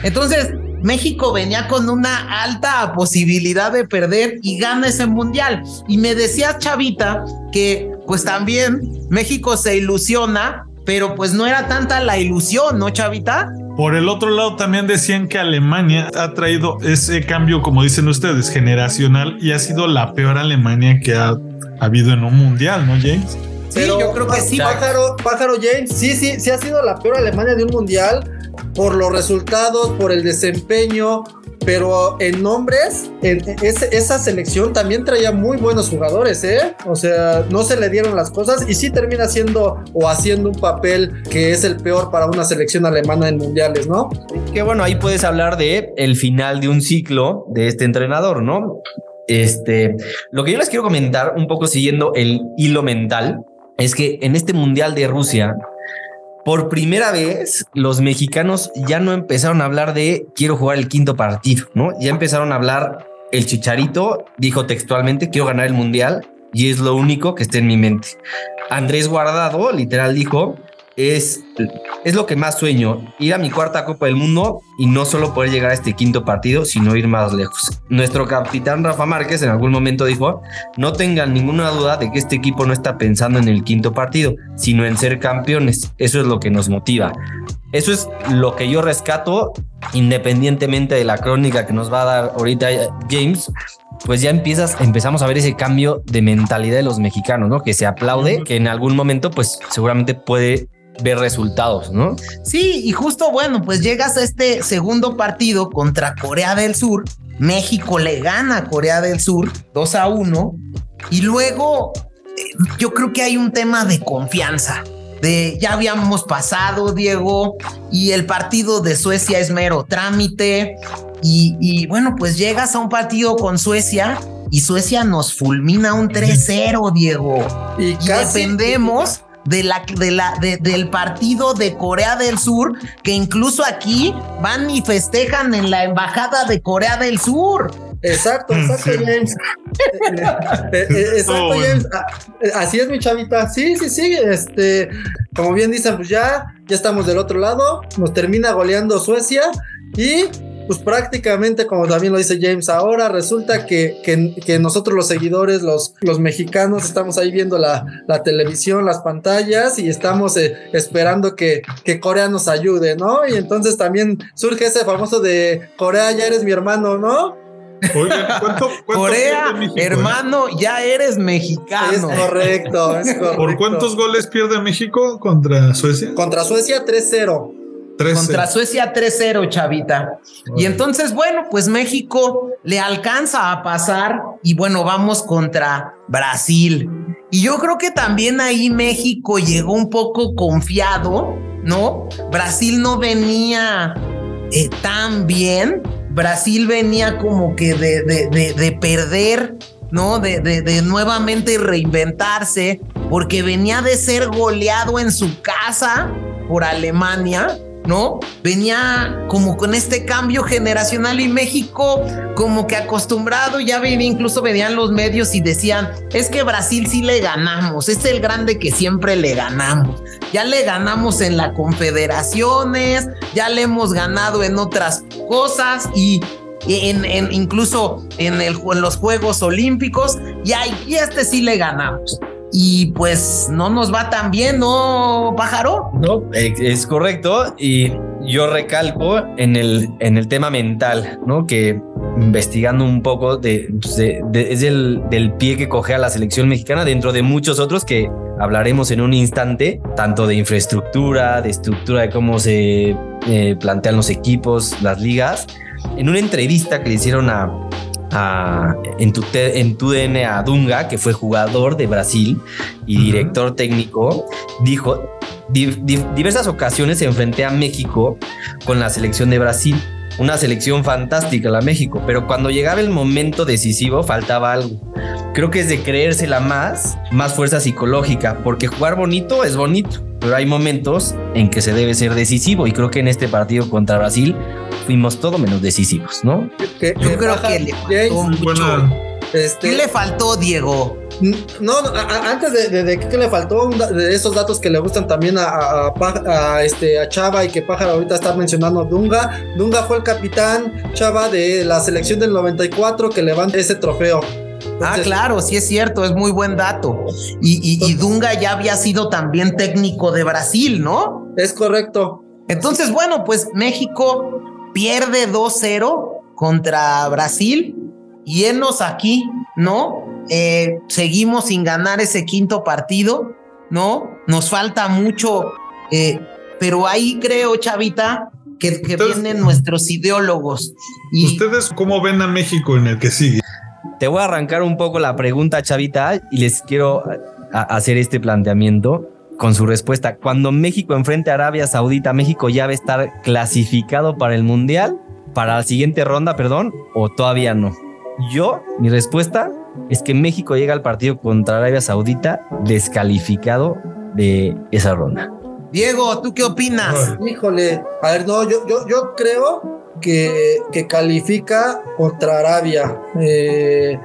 Entonces, México venía con una alta posibilidad de perder y gana ese mundial. Y me decías, Chavita, que pues también México se ilusiona, pero pues no era tanta la ilusión, ¿no, Chavita? Por el otro lado, también decían que Alemania ha traído ese cambio, como dicen ustedes, generacional y ha sido la peor Alemania que ha habido en un mundial, ¿no, James? Sí, yo creo que sí. Pájaro, pájaro James, sí, sí, sí ha sido la peor Alemania de un mundial por los resultados, por el desempeño, pero en nombres, en, esa selección también traía muy buenos jugadores, ¿eh? O sea, no se le dieron las cosas y sí termina siendo o haciendo un papel que es el peor para una selección alemana en mundiales, ¿no? Que bueno, ahí puedes hablar de el final de un ciclo de este entrenador, ¿no? Este, lo que yo les quiero comentar, un poco siguiendo el hilo mental, es que en este mundial de Rusia, por primera vez los mexicanos ya no empezaron a hablar de quiero jugar el quinto partido, ¿no? Ya empezaron a hablar, el chicharito dijo textualmente quiero ganar el mundial y es lo único que está en mi mente. Andrés Guardado literal dijo es, es lo que más sueño, ir a mi cuarta Copa del Mundo y no solo poder llegar a este quinto partido, sino ir más lejos. Nuestro capitán Rafa Márquez en algún momento dijo, no tengan ninguna duda de que este equipo no está pensando en el quinto partido, sino en ser campeones. Eso es lo que nos motiva. Eso es lo que yo rescato, independientemente de la crónica que nos va a dar ahorita James, pues ya empiezas, empezamos a ver ese cambio de mentalidad de los mexicanos, ¿no? Que se aplaude, que en algún momento, pues seguramente puede ver resultados, ¿no? Sí, y justo bueno, pues llegas a este segundo partido contra Corea del Sur. México le gana a Corea del Sur 2 a 1 y luego eh, yo creo que hay un tema de confianza. De, ya habíamos pasado, Diego, y el partido de Suecia es mero trámite. Y, bueno, pues llegas a un partido con Suecia y Suecia nos fulmina un 3-0, Diego. Y, dependemos de la, de la, del partido de Corea del Sur, que incluso aquí van y festejan en la embajada de Corea del Sur. Exacto, exacto, James. Eh, eh, exacto, James. Ah, eh, así es, mi chavita. Sí, sí, sí. Este, como bien dicen, pues ya, ya estamos del otro lado. Nos termina goleando Suecia y pues prácticamente, como también lo dice James, ahora resulta que, que, nosotros los seguidores, los, los mexicanos, estamos ahí viendo la, la televisión, las pantallas y estamos eh, esperando que, que Corea nos ayude, ¿no? Y entonces también surge ese famoso de Corea, ya eres mi hermano, ¿no? ¿cuánto, Corea, hermano, ya eres mexicano. Es correcto, es correcto. ¿Por cuántos goles pierde México contra Suecia? Contra Suecia 3-0. Contra Suecia 3-0, chavita. Y entonces, bueno, pues México le alcanza a pasar y bueno, vamos contra Brasil. Y yo creo que también ahí México llegó un poco confiado, ¿no? Brasil no venía eh, tan bien. Brasil venía como que de, de, de, perder, ¿no? De, de, nuevamente reinventarse, porque venía de ser goleado en su casa por Alemania ¿no? Venía como con este cambio generacional y México como que acostumbrado, ya venía, incluso venían los medios y decían, es que Brasil sí le ganamos, es el grande que siempre le ganamos. Ya le ganamos en las confederaciones, ya le hemos ganado en otras cosas y en, incluso en, los Juegos Olímpicos y, ahí, este sí le ganamos y pues no nos va tan bien, ¿no, pájaro? No, es correcto. Y yo recalco en el, en el tema mental, ¿no? Que investigando un poco de, pues, es el, del pie que coge a la selección mexicana dentro de muchos otros que hablaremos en un instante, tanto de infraestructura, de estructura de cómo se eh, plantean los equipos, las ligas. En una entrevista que le hicieron a, en, tu, en tu DN a Dunga, que fue jugador de Brasil y director técnico, dijo, diversas ocasiones se enfrenté a México con la selección de Brasil. Una selección fantástica la México, pero cuando llegaba el momento decisivo faltaba algo. Creo que es de creérsela más, más fuerza psicológica, porque jugar bonito es bonito, pero hay momentos en que se debe ser decisivo y creo que en este partido contra Brasil fuimos todo menos decisivos, ¿no? Yo creo que le faltó mucho. Este, ¿Qué le faltó, Diego? No, no, antes de, de, que le faltó de esos datos que le gustan también a, a, este, a Chava y que Pájaro ahorita está mencionando Dunga. Dunga fue el capitán Chava de la selección del 94 que levanta ese trofeo. ah, claro, sí es cierto, es muy buen dato. Y, y, Dunga ya había sido también técnico de Brasil, ¿no? Es correcto. Entonces, bueno, pues México pierde 2-0 contra Brasil y enos aquí, ¿no? Eh, seguimos sin ganar ese quinto partido, ¿no? Nos falta mucho, eh, pero ahí creo, Chavita, que, vienen nuestros ideólogos. Y... ¿Ustedes cómo ven a México en el que sigue? Te voy a arrancar un poco la pregunta, Chavita, y les quiero hacer este planteamiento con su respuesta. Cuando México enfrente a Arabia Saudita, México ya va a estar clasificado para el Mundial, para la siguiente ronda, perdón, o todavía no. Yo, mi respuesta es que México llega al partido contra Arabia Saudita descalificado de esa ronda. Diego, ¿tú qué opinas? Híjole, a ver, no, yo, yo, yo creo que, que califica contra Arabia. Eh,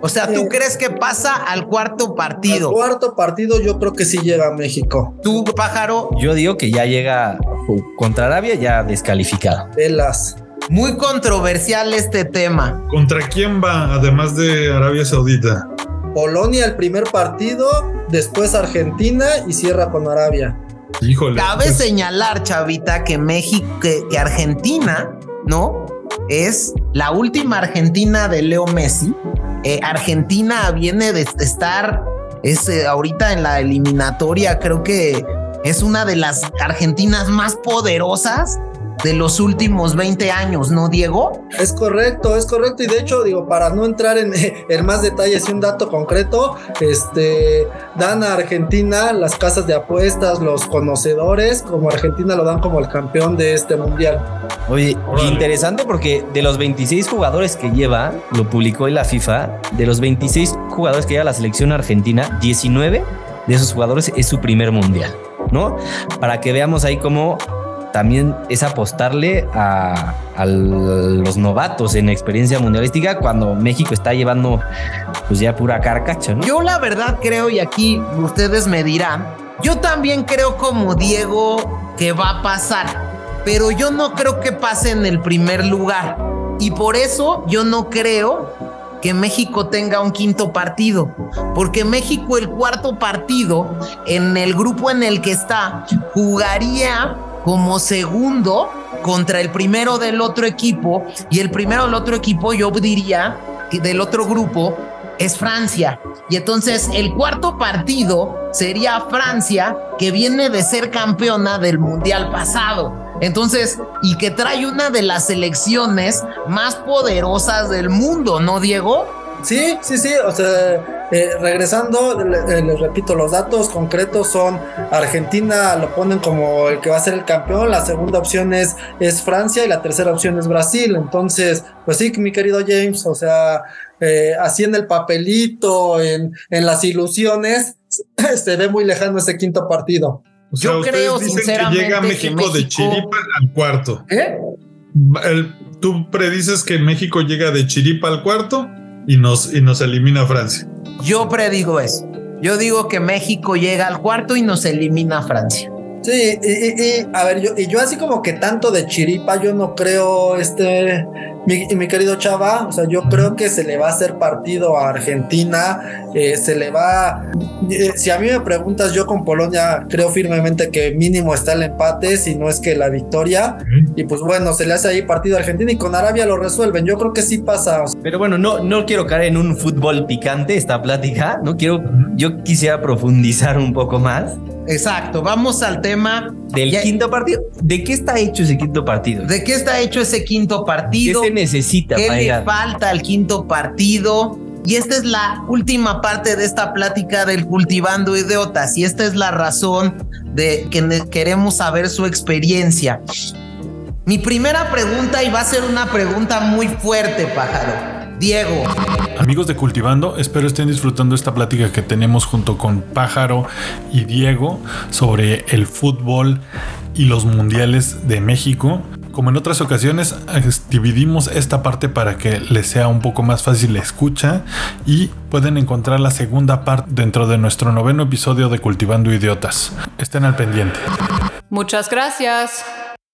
o sea, ¿tú eh, crees que pasa al cuarto partido? Al cuarto partido yo creo que sí llega a México. ¿Tú, pájaro? Yo digo que ya llega contra Arabia ya descalificado. Velas. Muy controversial este tema. ¿Contra quién va, además de Arabia Saudita? Polonia el primer partido, después Argentina y cierra con Arabia. Híjole. Cabe pues- señalar, Chavita, que México, que, Argentina, ¿no? Es la última Argentina de Leo Messi. Eh, Argentina viene de estar, es eh, ahorita en la eliminatoria, creo que es una de las Argentinas más poderosas de los últimos 20 años, ¿no, Diego? Es correcto, es correcto. Y de hecho, digo, para no entrar en, en, más detalles y un dato concreto, este, dan a Argentina las casas de apuestas, los conocedores, como Argentina lo dan como el campeón de este mundial. Oye, interesante porque de los 26 jugadores que lleva, lo publicó en la FIFA, de los 26 jugadores que lleva la selección argentina, 19 de esos jugadores es su primer mundial, ¿no? Para que veamos ahí cómo también es apostarle a, los novatos en experiencia mundialística cuando México está llevando pues ya pura carcacha, ¿no? Yo la verdad creo, y aquí ustedes me dirán, yo también creo como Diego que va a pasar, pero yo no creo que pase en el primer lugar. Y por eso yo no creo que México tenga un quinto partido, porque México el cuarto partido en el grupo en el que está jugaría como segundo contra el primero del otro equipo y el primero del otro equipo yo diría del otro grupo es Francia. Y entonces el cuarto partido sería Francia que viene de ser campeona del Mundial pasado. Entonces, y que trae una de las selecciones más poderosas del mundo, ¿no, Diego? Sí, sí, sí, o sea, eh, regresando, eh, les repito, los datos concretos son Argentina lo ponen como el que va a ser el campeón, la segunda opción es, es Francia y la tercera opción es Brasil. Entonces, pues sí, mi querido James, o sea, eh, así en el papelito, en, en las ilusiones, se ve muy lejano ese quinto partido. Yo creo sinceramente que llega México, de chiripa al cuarto. ¿Eh? ¿Tú predices que México llega de chiripa al cuarto? y nos, y nos elimina Francia. Yo predigo eso. Yo digo que México llega al cuarto y nos elimina Francia. Sí, y, a ver, yo, y yo así como que tanto de chiripa, yo no creo, este, mi, mi querido Chava, o sea, yo creo que se le va a hacer partido a Argentina, eh, se le va, eh, si a mí me preguntas, yo con Polonia creo firmemente que mínimo está el empate, si no es que la victoria, y pues bueno, se le hace ahí partido a Argentina y con Arabia lo resuelven, yo creo que sí pasa. Pero bueno, no, no quiero caer en un fútbol picante esta plática, no quiero, yo quisiera profundizar un poco más. Exacto, vamos al tema del quinto partido. ¿De qué está hecho ese quinto partido? ¿De qué está hecho ese quinto partido? ¿Qué se necesita? ¿Qué le falta al quinto partido? Y esta es la última parte de esta plática del cultivando idiotas y esta es la razón de que queremos saber su experiencia. Mi primera pregunta y va a ser una pregunta muy fuerte, pájaro. Diego. Amigos de Cultivando, espero estén disfrutando esta plática que tenemos junto con Pájaro y Diego sobre el fútbol y los mundiales de México. Como en otras ocasiones, dividimos esta parte para que les sea un poco más fácil la escucha y pueden encontrar la segunda parte dentro de nuestro noveno episodio de Cultivando Idiotas. Estén al pendiente. Muchas gracias.